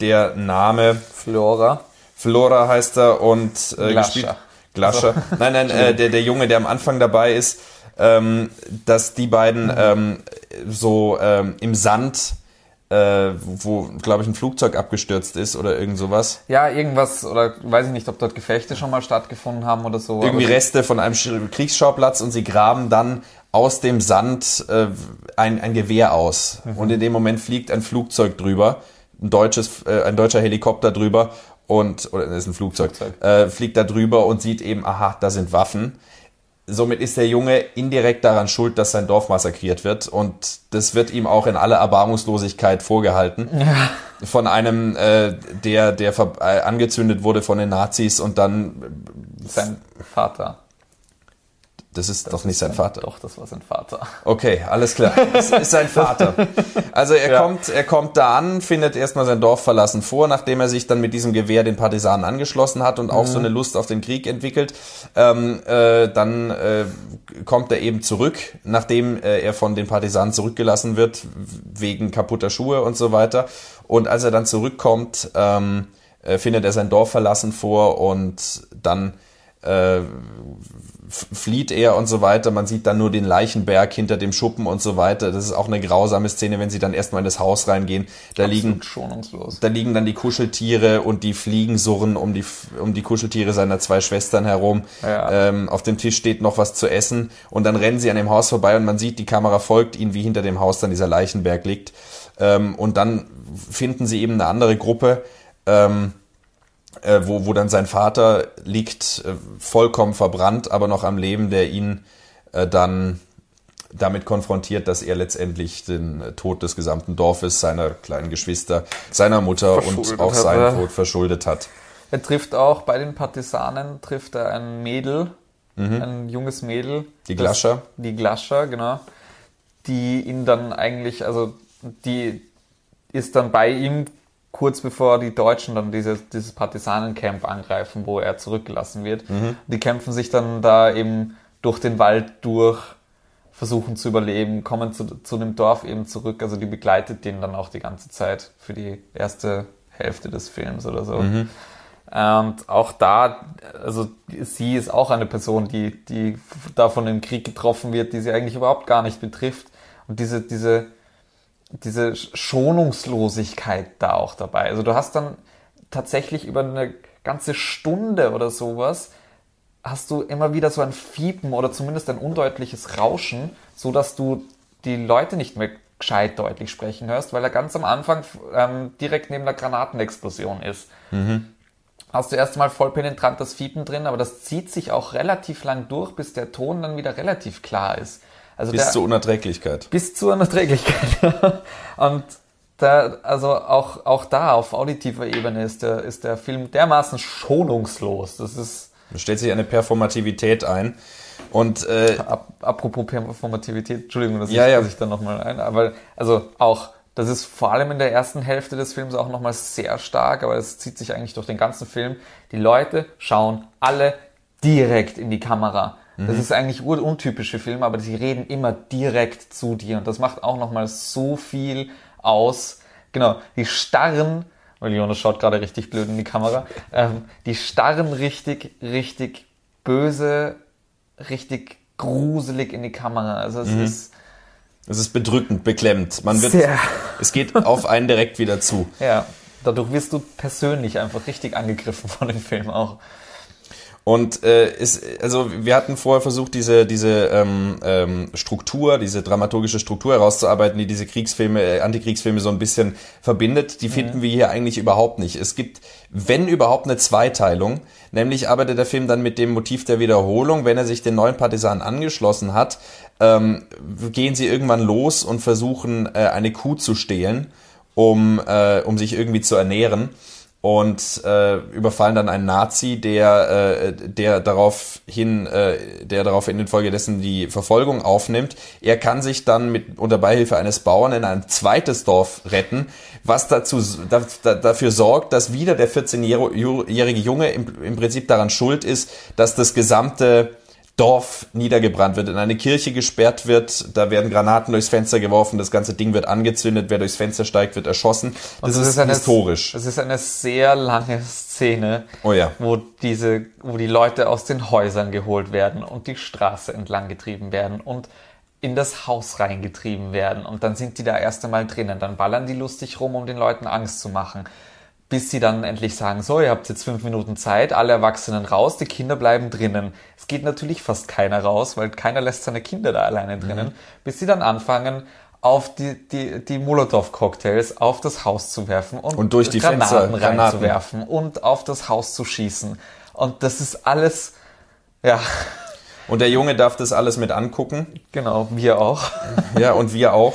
der Name Flora. Flora heißt er und äh, Glascher. gespielt. Glascher. Also. Nein, nein, äh, der, der Junge, der am Anfang dabei ist, ähm, dass die beiden mhm. ähm, so ähm, im Sand äh, wo, glaube ich, ein Flugzeug abgestürzt ist oder irgend sowas. Ja, irgendwas, oder weiß ich nicht, ob dort Gefechte schon mal stattgefunden haben oder so. Irgendwie Reste von einem Kriegsschauplatz und sie graben dann aus dem Sand äh, ein, ein Gewehr aus. Mhm. Und in dem Moment fliegt ein Flugzeug drüber, ein deutsches, äh, ein deutscher Helikopter drüber und, oder das ist ein Flugzeug, Flugzeug. Äh, fliegt da drüber und sieht eben, aha, da sind Waffen. Somit ist der Junge indirekt daran schuld, dass sein Dorf massakriert wird. Und das wird ihm auch in aller Erbarmungslosigkeit vorgehalten. Ja. Von einem, äh, der, der äh, angezündet wurde von den Nazis und dann. Sein Vater. Das ist das doch nicht sein, sein Vater. Doch, das war sein Vater. Okay, alles klar. Das ist sein Vater. Also er ja. kommt, er kommt da an, findet erstmal sein Dorf verlassen vor, nachdem er sich dann mit diesem Gewehr den Partisanen angeschlossen hat und mhm. auch so eine Lust auf den Krieg entwickelt. Ähm, äh, dann äh, kommt er eben zurück, nachdem äh, er von den Partisanen zurückgelassen wird, wegen kaputter Schuhe und so weiter. Und als er dann zurückkommt, ähm, äh, findet er sein Dorf verlassen vor und dann äh, flieht er und so weiter. Man sieht dann nur den Leichenberg hinter dem Schuppen und so weiter. Das ist auch eine grausame Szene, wenn sie dann erstmal in das Haus reingehen. Da liegen, da liegen dann die Kuscheltiere und die Fliegen surren um die, um die Kuscheltiere seiner zwei Schwestern herum. Ja. Ähm, auf dem Tisch steht noch was zu essen und dann rennen sie an dem Haus vorbei und man sieht, die Kamera folgt ihnen, wie hinter dem Haus dann dieser Leichenberg liegt. Ähm, und dann finden sie eben eine andere Gruppe. Ähm, äh, wo, wo dann sein Vater liegt, äh, vollkommen verbrannt, aber noch am Leben, der ihn äh, dann damit konfrontiert, dass er letztendlich den Tod des gesamten Dorfes, seiner kleinen Geschwister, seiner Mutter und auch seinen Tod verschuldet hat. Er trifft auch bei den Partisanen trifft er ein Mädel, mhm. ein junges Mädel. Die Glascher. Die Glascher, genau. Die ihn dann eigentlich, also die ist dann bei ihm kurz bevor die Deutschen dann dieses, dieses Partisanencamp angreifen, wo er zurückgelassen wird. Mhm. Die kämpfen sich dann da eben durch den Wald durch, versuchen zu überleben, kommen zu, zu dem Dorf eben zurück. Also die begleitet den dann auch die ganze Zeit für die erste Hälfte des Films oder so. Mhm. Und auch da, also sie ist auch eine Person, die, die da von dem Krieg getroffen wird, die sie eigentlich überhaupt gar nicht betrifft. Und diese, diese, diese Schonungslosigkeit da auch dabei. Also du hast dann tatsächlich über eine ganze Stunde oder sowas hast du immer wieder so ein Fiepen oder zumindest ein undeutliches Rauschen, so dass du die Leute nicht mehr gescheit deutlich sprechen hörst, weil er ganz am Anfang ähm, direkt neben der Granatenexplosion ist. Mhm. Hast du erstmal voll penetrant das Fiepen drin, aber das zieht sich auch relativ lang durch, bis der Ton dann wieder relativ klar ist. Also bis der, zur Unerträglichkeit. Bis zur Unerträglichkeit. und da, also auch, auch da auf auditiver Ebene ist der, ist der Film dermaßen schonungslos. Das ist. Da stellt sich eine Performativität ein. Und äh, apropos Performativität, Entschuldigung, dass ja, ich, ja. ich da nochmal ein, aber also auch, das ist vor allem in der ersten Hälfte des Films auch nochmal sehr stark, aber es zieht sich eigentlich durch den ganzen Film. Die Leute schauen alle direkt in die Kamera. Das mhm. ist eigentlich untypisch für Filme, aber sie reden immer direkt zu dir und das macht auch nochmal so viel aus. Genau, die starren, weil Jonas schaut gerade richtig blöd in die Kamera, ähm, die starren richtig, richtig böse, richtig gruselig in die Kamera. Also es mhm. ist es ist bedrückend, beklemmt. Man wird, Sehr. es geht auf einen direkt wieder zu. Ja, dadurch wirst du persönlich einfach richtig angegriffen von dem Film auch. Und äh, ist, also wir hatten vorher versucht, diese, diese ähm, ähm, Struktur, diese dramaturgische Struktur herauszuarbeiten, die diese Kriegsfilme, äh, Antikriegsfilme so ein bisschen verbindet. Die mhm. finden wir hier eigentlich überhaupt nicht. Es gibt, wenn überhaupt, eine Zweiteilung. Nämlich arbeitet der Film dann mit dem Motiv der Wiederholung. Wenn er sich den neuen Partisanen angeschlossen hat, ähm, gehen sie irgendwann los und versuchen, äh, eine Kuh zu stehlen, um, äh, um sich irgendwie zu ernähren und äh, überfallen dann einen Nazi, der äh, der daraufhin äh, der darauf in infolgedessen die Verfolgung aufnimmt. Er kann sich dann mit unter Beihilfe eines Bauern in ein zweites Dorf retten, was dazu da, da, dafür sorgt, dass wieder der 14-jährige Junge im, im Prinzip daran schuld ist, dass das gesamte Dorf niedergebrannt wird, in eine Kirche gesperrt wird, da werden Granaten durchs Fenster geworfen, das ganze Ding wird angezündet, wer durchs Fenster steigt, wird erschossen. Das, das ist, ist eine, historisch. Es ist eine sehr lange Szene, oh ja. wo diese, wo die Leute aus den Häusern geholt werden und die Straße entlang getrieben werden und in das Haus reingetrieben werden und dann sind die da erst einmal drinnen, dann ballern die lustig rum, um den Leuten Angst zu machen bis sie dann endlich sagen, so, ihr habt jetzt fünf Minuten Zeit, alle Erwachsenen raus, die Kinder bleiben drinnen. Es geht natürlich fast keiner raus, weil keiner lässt seine Kinder da alleine drinnen, mhm. bis sie dann anfangen, auf die, die, die Molotow-Cocktails auf das Haus zu werfen und, und durch die Granaten Fenster, reinzuwerfen und auf das Haus zu schießen. Und das ist alles, ja. Und der Junge darf das alles mit angucken. Genau, wir auch. Ja, und wir auch.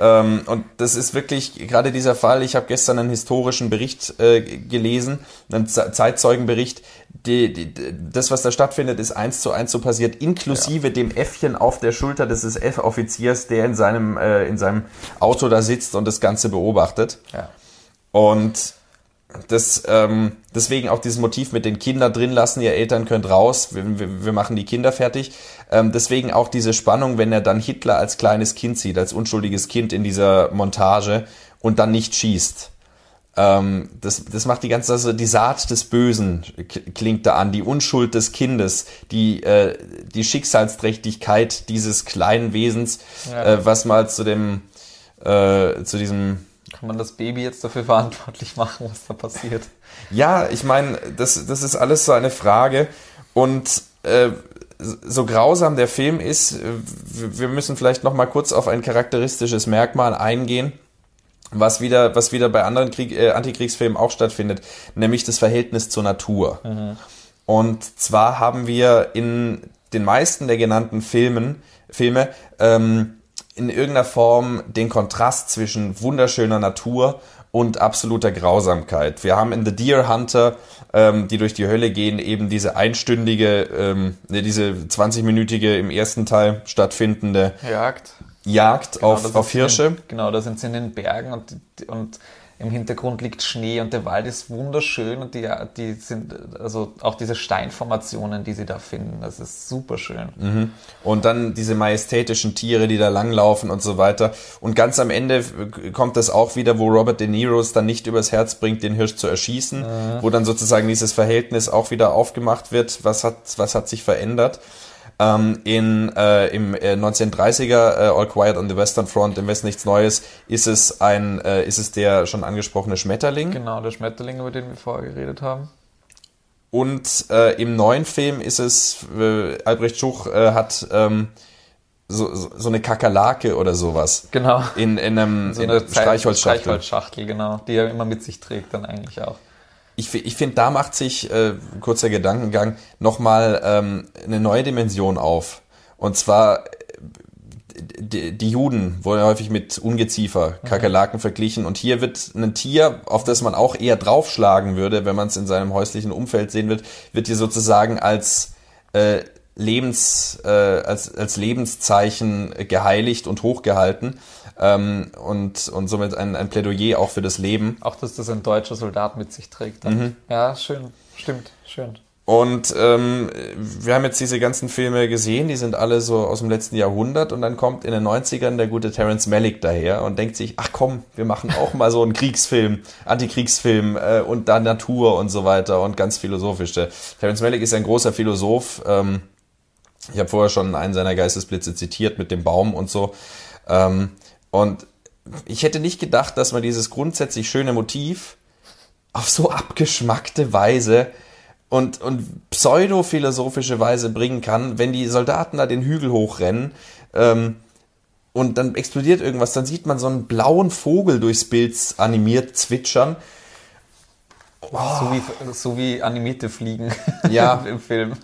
Ähm, und das ist wirklich gerade dieser Fall. Ich habe gestern einen historischen Bericht äh, gelesen, einen Zeitzeugenbericht. Die, die, das, was da stattfindet, ist eins zu eins so passiert, inklusive ja. dem Äffchen auf der Schulter des F-Offiziers, der in seinem, äh, in seinem Auto da sitzt und das Ganze beobachtet. Ja. Und das, ähm, deswegen auch dieses Motiv mit den Kindern drin lassen, ihr Eltern könnt raus, wir, wir, wir machen die Kinder fertig. Ähm, deswegen auch diese Spannung, wenn er dann Hitler als kleines Kind sieht, als unschuldiges Kind in dieser Montage und dann nicht schießt. Ähm, das, das macht die ganze, also die Saat des Bösen klingt da an, die Unschuld des Kindes, die, äh, die Schicksalsträchtigkeit dieses kleinen Wesens, ja. äh, was mal zu dem, äh, zu diesem kann man das Baby jetzt dafür verantwortlich machen, was da passiert? Ja, ich meine, das, das ist alles so eine Frage. Und äh, so grausam der Film ist, äh, wir müssen vielleicht noch mal kurz auf ein charakteristisches Merkmal eingehen, was wieder, was wieder bei anderen Krieg, äh, Antikriegsfilmen auch stattfindet, nämlich das Verhältnis zur Natur. Mhm. Und zwar haben wir in den meisten der genannten Filmen, Filme ähm, in irgendeiner Form den Kontrast zwischen wunderschöner Natur und absoluter Grausamkeit. Wir haben in The Deer Hunter, ähm, die durch die Hölle gehen, eben diese einstündige, ähm, diese 20-minütige im ersten Teil stattfindende Jagd, Jagd genau, auf, auf Hirsche. In, genau, da sind sie in den Bergen und, und im Hintergrund liegt Schnee und der Wald ist wunderschön und die, die sind, also auch diese Steinformationen, die sie da finden, das ist super schön. Mhm. Und dann diese majestätischen Tiere, die da langlaufen und so weiter. Und ganz am Ende kommt das auch wieder, wo Robert De Niro es dann nicht übers Herz bringt, den Hirsch zu erschießen, mhm. wo dann sozusagen dieses Verhältnis auch wieder aufgemacht wird, was hat, was hat sich verändert. Ähm, in, äh, Im äh, 1930er äh, All Quiet on the Western Front, im Westen nichts Neues, ist es ein, äh, ist es der schon angesprochene Schmetterling. Genau, der Schmetterling, über den wir vorher geredet haben. Und äh, im neuen Film ist es, äh, Albrecht Schuch äh, hat ähm, so, so eine Kakerlake oder sowas. Genau. In, in einem so in eine Streichholzschachtel. Streichholzschachtel, genau. Die er immer mit sich trägt dann eigentlich auch ich, ich finde, da macht sich, äh, kurzer Gedankengang, nochmal ähm, eine neue Dimension auf. Und zwar, die, die Juden wurden häufig mit Ungeziefer, mhm. Kakerlaken mhm. verglichen. Und hier wird ein Tier, auf das man auch eher draufschlagen würde, wenn man es in seinem häuslichen Umfeld sehen wird, wird hier sozusagen als äh, Lebens, äh, als, als Lebenszeichen geheiligt und hochgehalten ähm, und, und somit ein, ein Plädoyer auch für das Leben. Auch, dass das ein deutscher Soldat mit sich trägt. Mhm. Ja, schön, stimmt, schön. Und ähm, wir haben jetzt diese ganzen Filme gesehen, die sind alle so aus dem letzten Jahrhundert und dann kommt in den 90ern der gute Terence Malick daher und denkt sich, ach komm, wir machen auch mal so einen Kriegsfilm, Antikriegsfilm äh, und da Natur und so weiter und ganz philosophische. Terence Malick ist ein großer Philosoph, ähm, Ich habe vorher schon einen seiner Geistesblitze zitiert mit dem Baum und so. Ähm, und ich hätte nicht gedacht, dass man dieses grundsätzlich schöne Motiv auf so abgeschmackte Weise und, und pseudophilosophische Weise bringen kann, wenn die Soldaten da den Hügel hochrennen ähm, und dann explodiert irgendwas, dann sieht man so einen blauen Vogel durchs Bild animiert zwitschern. Oh. So, wie, so wie animierte Fliegen ja. im Film.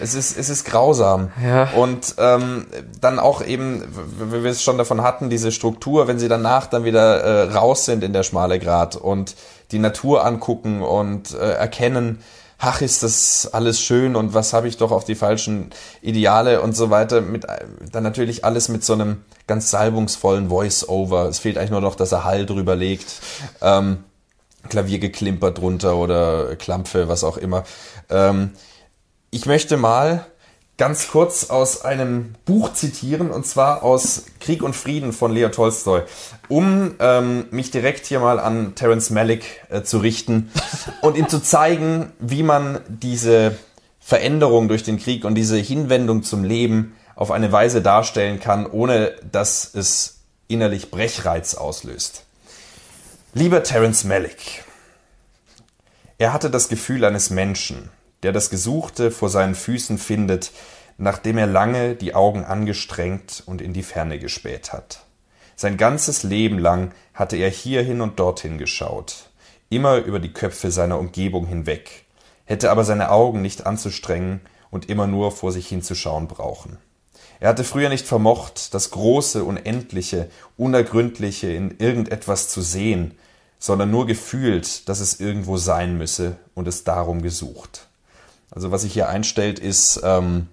Es ist, es ist grausam. Ja. Und ähm, dann auch eben, wie wir es schon davon hatten, diese Struktur, wenn sie danach dann wieder äh, raus sind in der schmale Grat und die Natur angucken und äh, erkennen, ach, ist das alles schön und was habe ich doch auf die falschen Ideale und so weiter. Mit, dann natürlich alles mit so einem ganz salbungsvollen Voice-Over. Es fehlt eigentlich nur noch, dass er Hall drüber legt. Ähm, Klaviergeklimper drunter oder Klampfe, was auch immer. Ähm, ich möchte mal ganz kurz aus einem Buch zitieren, und zwar aus Krieg und Frieden von Leo Tolstoi, um ähm, mich direkt hier mal an Terence Malick äh, zu richten und ihm zu zeigen, wie man diese Veränderung durch den Krieg und diese Hinwendung zum Leben auf eine Weise darstellen kann, ohne dass es innerlich Brechreiz auslöst. Lieber Terence Malick, er hatte das Gefühl eines Menschen, der das Gesuchte vor seinen Füßen findet, nachdem er lange die Augen angestrengt und in die Ferne gespäht hat. Sein ganzes Leben lang hatte er hierhin und dorthin geschaut, immer über die Köpfe seiner Umgebung hinweg, hätte aber seine Augen nicht anzustrengen und immer nur vor sich hinzuschauen brauchen. Er hatte früher nicht vermocht, das Große, Unendliche, Unergründliche in irgendetwas zu sehen, sondern nur gefühlt, dass es irgendwo sein müsse und es darum gesucht. Also was sich hier einstellt, ist ähm,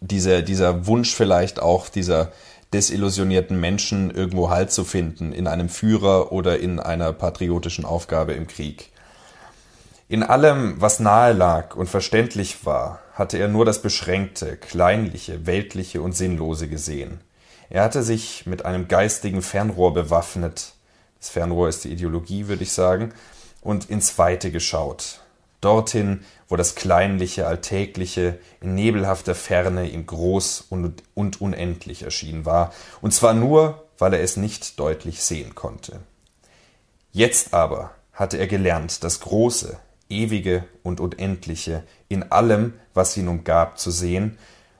diese, dieser Wunsch vielleicht auch dieser desillusionierten Menschen irgendwo Halt zu finden in einem Führer oder in einer patriotischen Aufgabe im Krieg. In allem, was nahe lag und verständlich war, hatte er nur das Beschränkte, Kleinliche, Weltliche und Sinnlose gesehen. Er hatte sich mit einem geistigen Fernrohr bewaffnet, das Fernrohr ist die Ideologie, würde ich sagen, und ins Weite geschaut, dorthin, wo das Kleinliche, Alltägliche in nebelhafter Ferne ihm groß und, und unendlich erschienen war, und zwar nur, weil er es nicht deutlich sehen konnte. Jetzt aber hatte er gelernt, das Große, Ewige und Unendliche in allem, was ihn umgab, zu sehen,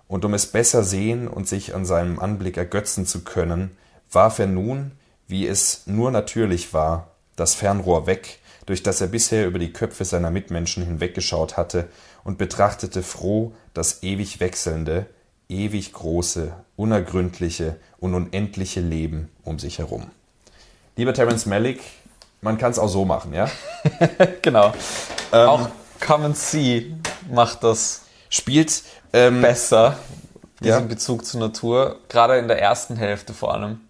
und um es besser sehen und sich an seinem Anblick ergötzen zu können, warf er nun, wie es nur natürlich war, das Fernrohr weg durch das er bisher über die Köpfe seiner Mitmenschen hinweggeschaut hatte, und betrachtete froh das ewig wechselnde, ewig große, unergründliche und unendliche Leben um sich herum. Lieber Terence Malick, man kann es auch so machen, ja? genau. Ähm, auch Come and See macht das spielt ähm, besser, diesen ja. Bezug zur Natur, gerade in der ersten Hälfte vor allem.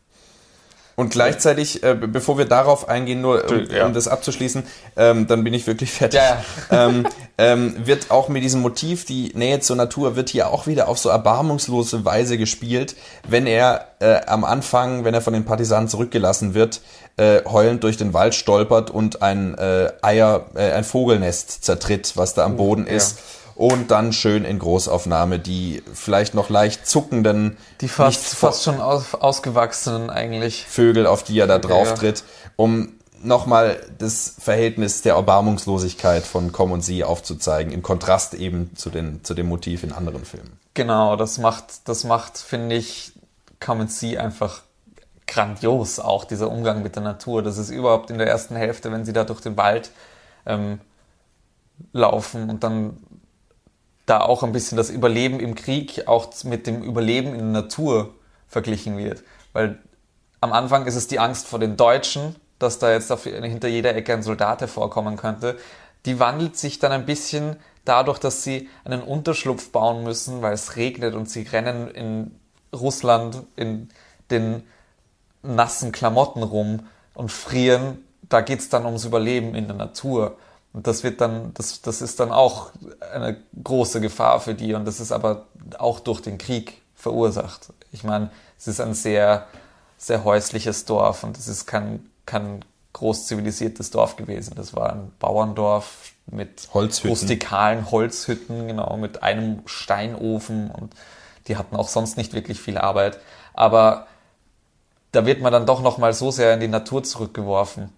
Und gleichzeitig, äh, bevor wir darauf eingehen, nur um, ja. um das abzuschließen, ähm, dann bin ich wirklich fertig. Ja, ja. ähm, ähm, wird auch mit diesem Motiv, die Nähe zur Natur, wird hier auch wieder auf so erbarmungslose Weise gespielt, wenn er äh, am Anfang, wenn er von den Partisanen zurückgelassen wird, äh, heulend durch den Wald stolpert und ein äh, Eier, äh, ein Vogelnest zertritt, was da am oh, Boden ist und dann schön in Großaufnahme die vielleicht noch leicht zuckenden, die fast, fast schon aus, ausgewachsenen eigentlich Vögel, auf die er da drauf tritt, um nochmal das Verhältnis der Erbarmungslosigkeit von Komm und Sie aufzuzeigen, im Kontrast eben zu, den, zu dem Motiv in anderen Filmen. Genau, das macht, das macht, finde ich, Come and See einfach grandios, auch dieser Umgang mit der Natur. Das ist überhaupt in der ersten Hälfte, wenn sie da durch den Wald ähm, laufen und dann da auch ein bisschen das Überleben im Krieg auch mit dem Überleben in der Natur verglichen wird. Weil am Anfang ist es die Angst vor den Deutschen, dass da jetzt hinter jeder Ecke ein Soldat hervorkommen könnte. Die wandelt sich dann ein bisschen dadurch, dass sie einen Unterschlupf bauen müssen, weil es regnet und sie rennen in Russland in den nassen Klamotten rum und frieren. Da geht es dann ums Überleben in der Natur. Und das wird dann, das, das ist dann auch eine große Gefahr für die und das ist aber auch durch den Krieg verursacht. Ich meine, es ist ein sehr, sehr häusliches Dorf und es ist kein, kein groß zivilisiertes Dorf gewesen. Das war ein Bauerndorf mit Holzhütten. rustikalen Holzhütten, genau, mit einem Steinofen und die hatten auch sonst nicht wirklich viel Arbeit. Aber da wird man dann doch nochmal so sehr in die Natur zurückgeworfen.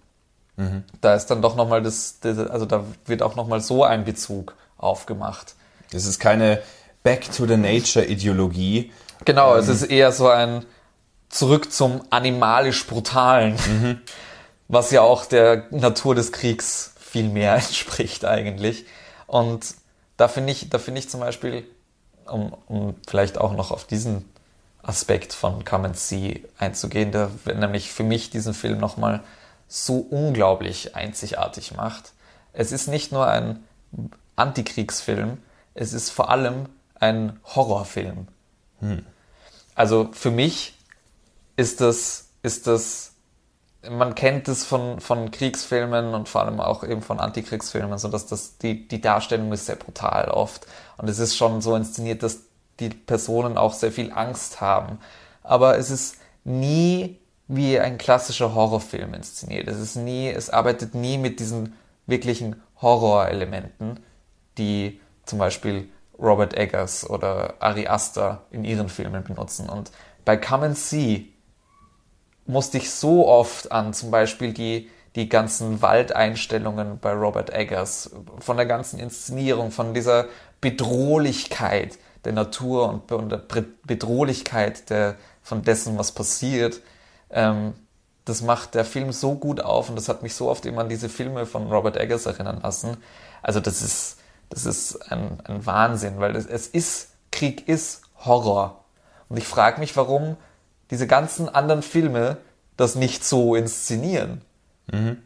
Da ist dann doch nochmal das, das, also da wird auch nochmal so ein Bezug aufgemacht. Das ist keine Back to the Nature Ideologie. Genau, es ist eher so ein Zurück zum animalisch Brutalen, was ja auch der Natur des Kriegs viel mehr entspricht eigentlich. Und da finde ich, da finde ich zum Beispiel, um, um vielleicht auch noch auf diesen Aspekt von Come and See einzugehen, der nämlich für mich diesen Film nochmal so unglaublich einzigartig macht. Es ist nicht nur ein Antikriegsfilm, es ist vor allem ein Horrorfilm. Also für mich ist das, ist das, man kennt es von, von Kriegsfilmen und vor allem auch eben von Antikriegsfilmen, so dass das, die, die Darstellung ist sehr brutal oft. Und es ist schon so inszeniert, dass die Personen auch sehr viel Angst haben. Aber es ist nie wie ein klassischer Horrorfilm inszeniert. Es ist nie, es arbeitet nie mit diesen wirklichen Horrorelementen, die zum Beispiel Robert Eggers oder Ari Aster in ihren Filmen benutzen. Und bei Come and See musste ich so oft an zum Beispiel die, die ganzen Waldeinstellungen bei Robert Eggers, von der ganzen Inszenierung, von dieser Bedrohlichkeit der Natur und und der Be- Bedrohlichkeit der, von dessen, was passiert. Ähm, das macht der Film so gut auf und das hat mich so oft immer an diese Filme von Robert Eggers erinnern lassen. Also das ist, das ist ein, ein Wahnsinn, weil es, es ist, Krieg ist Horror. Und ich frage mich, warum diese ganzen anderen Filme das nicht so inszenieren.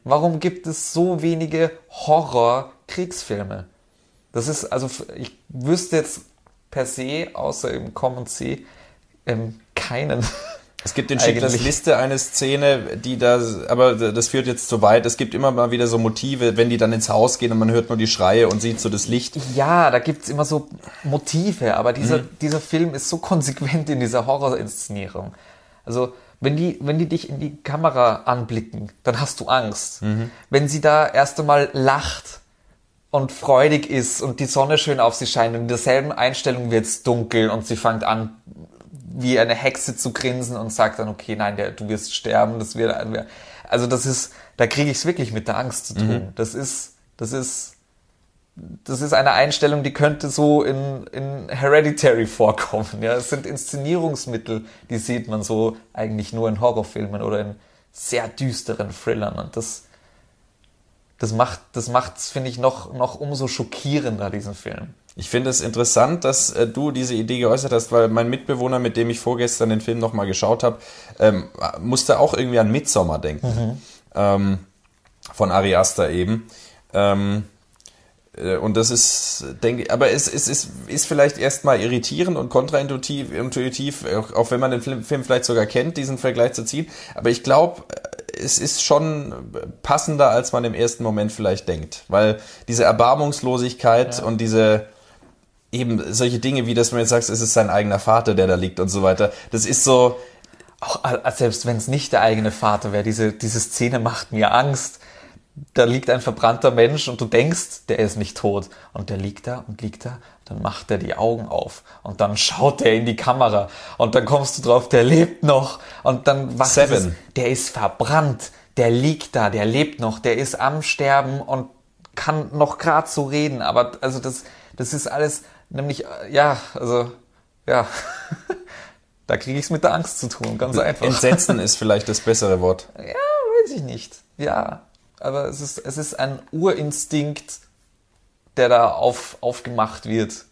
Warum gibt es so wenige Horror-Kriegsfilme? Das ist, also ich wüsste jetzt per se, außer im Common See, ähm, keinen. Es gibt in Schindlers Liste eine Szene, die da, aber das führt jetzt zu weit. Es gibt immer mal wieder so Motive, wenn die dann ins Haus gehen und man hört nur die Schreie und sieht so das Licht. Ja, da gibt's immer so Motive, aber dieser, dieser Film ist so konsequent in dieser Horrorinszenierung. Also, wenn die, wenn die dich in die Kamera anblicken, dann hast du Angst. Wenn sie da erst einmal lacht und freudig ist und die Sonne schön auf sie scheint und in derselben Einstellung wird's dunkel und sie fängt an, wie eine Hexe zu grinsen und sagt dann, okay, nein, der, du wirst sterben, das wird, also das ist, da kriege ich es wirklich mit der Angst zu tun. Das ist, das ist, das ist eine Einstellung, die könnte so in, in Hereditary vorkommen. Ja, es sind Inszenierungsmittel, die sieht man so eigentlich nur in Horrorfilmen oder in sehr düsteren Thrillern und das, das macht, das macht's, finde ich, noch, noch umso schockierender, diesen Film. Ich finde es interessant, dass äh, du diese Idee geäußert hast, weil mein Mitbewohner, mit dem ich vorgestern den Film nochmal geschaut habe, ähm, musste auch irgendwie an Midsommar denken. Ähm, von Ari Aster eben. Ähm, äh, und das ist, denke ich, aber es, es ist, ist vielleicht erstmal irritierend und kontraintuitiv, intuitiv, auch, auch wenn man den Film, Film vielleicht sogar kennt, diesen Vergleich zu ziehen. Aber ich glaube, es ist schon passender, als man im ersten Moment vielleicht denkt. Weil diese Erbarmungslosigkeit und diese eben solche Dinge, wie dass man jetzt sagt, es ist sein eigener Vater, der da liegt und so weiter. Das ist so, Auch selbst wenn es nicht der eigene Vater wäre, diese, diese Szene macht mir Angst. Da liegt ein verbrannter Mensch und du denkst, der ist nicht tot. Und der liegt da und liegt da. Dann macht er die Augen auf und dann schaut er in die Kamera und dann kommst du drauf, der lebt noch. Und dann was Seven. ist? Der ist verbrannt. Der liegt da, der lebt noch, der ist am Sterben und kann noch gerade so reden. Aber also das, das ist alles nämlich, äh, ja, also, ja. Da kriege ich es mit der Angst zu tun, ganz einfach. Entsetzen ist vielleicht das bessere Wort. Ja, weiß ich nicht. Ja, aber es ist, es ist ein Urinstinkt, der da auf, aufgemacht wird,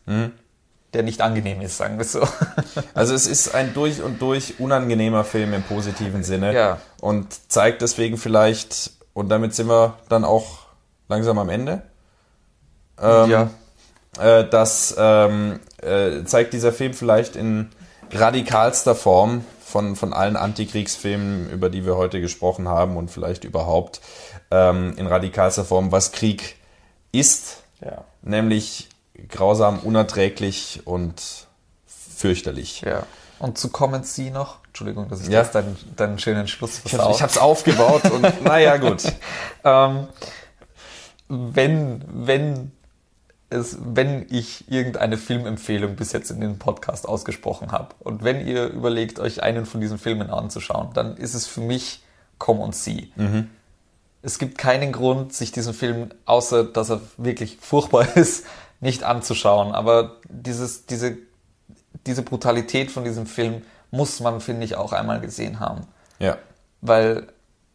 der nicht angenehm ist, sagen wir so. Also es ist ein durch und durch unangenehmer Film im positiven Sinne Ja. und zeigt deswegen vielleicht, und damit sind wir dann auch langsam am Ende, ähm, ja. Äh, das ähm, äh, zeigt dieser Film vielleicht in radikalster Form von, von allen Antikriegsfilmen, über die wir heute gesprochen haben und vielleicht überhaupt ähm, in radikalster Form, was Krieg ist, Ja. nämlich grausam, unerträglich und fürchterlich. Ja. Und zu kommen Sie noch, Entschuldigung, dass ich Ja. jetzt deinen, deinen schönen Schluss Ich habe es aufgebaut und naja, gut. ähm, wenn, wenn es, wenn ich irgendeine Filmempfehlung bis jetzt in den Podcast ausgesprochen habe und wenn ihr überlegt, euch einen von diesen Filmen anzuschauen, dann ist es für mich Komm und sieh. Es gibt keinen Grund, sich diesen Film, außer dass er wirklich furchtbar ist, nicht anzuschauen. Aber dieses, diese, diese Brutalität von diesem Film muss man, finde ich, auch einmal gesehen haben Ja. weil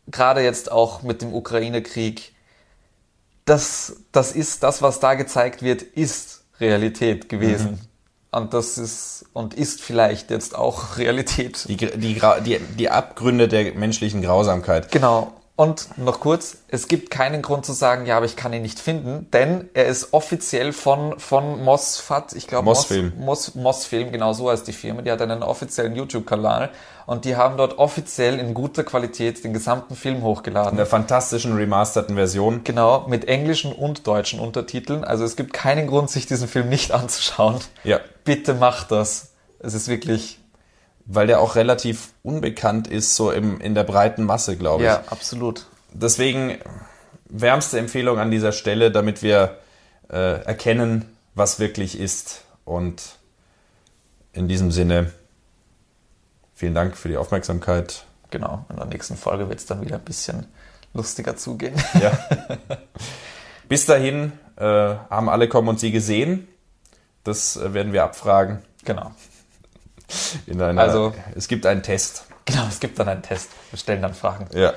gerade jetzt auch mit dem Ukraine-Krieg, das, das ist, das, was da gezeigt wird, ist Realität gewesen. Und das ist und ist vielleicht jetzt auch Realität. Die, die, die, die Abgründe der menschlichen Grausamkeit. Genau. Und noch kurz, es gibt keinen Grund zu sagen, ja, aber ich kann ihn nicht finden, denn er ist offiziell von, von Mosfat, ich glaube Mosfilm. Mos, Mosfilm, genau so heißt die Firma, die hat einen offiziellen YouTube-Kanal und die haben dort offiziell in guter Qualität den gesamten Film hochgeladen. In der fantastischen remasterten Version. Genau, mit englischen und deutschen Untertiteln. Also es gibt keinen Grund, sich diesen Film nicht anzuschauen. Ja. Bitte macht das. Es ist wirklich, Weil der auch relativ unbekannt ist, so im, in der breiten Masse, glaube ich. ja, absolut. Deswegen wärmste Empfehlung an dieser Stelle, damit wir äh, erkennen, was wirklich ist. Und in diesem Sinne, vielen Dank für die Aufmerksamkeit. Genau, in der nächsten Folge wird es dann wieder ein bisschen lustiger zugehen. Ja. Bis dahin äh, haben alle Kommen und Sie gesehen. Das äh, werden wir abfragen. genau. In einer, Also- es gibt einen Test. Genau, es gibt dann einen Test. Wir stellen dann Fragen. Ja.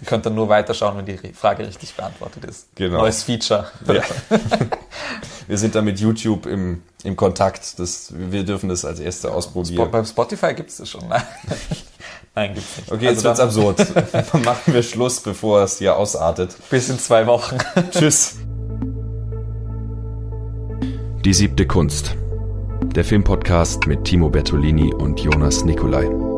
Ihr könnt dann nur weiterschauen, wenn die Frage richtig beantwortet ist. Genau. Neues Feature. ja. Wir sind da mit YouTube im, im Kontakt. Das, wir dürfen das als Erste ausprobieren. beim Spotify gibt es das schon. Nein, Nein gibt's nicht. Okay, jetzt wird's dann absurd. Dann machen wir Schluss, bevor es hier ausartet. Bis in zwei Wochen. Tschüss. Die siebte Kunst. Der Filmpodcast mit Timo Bertolini und Jonas Nicolai.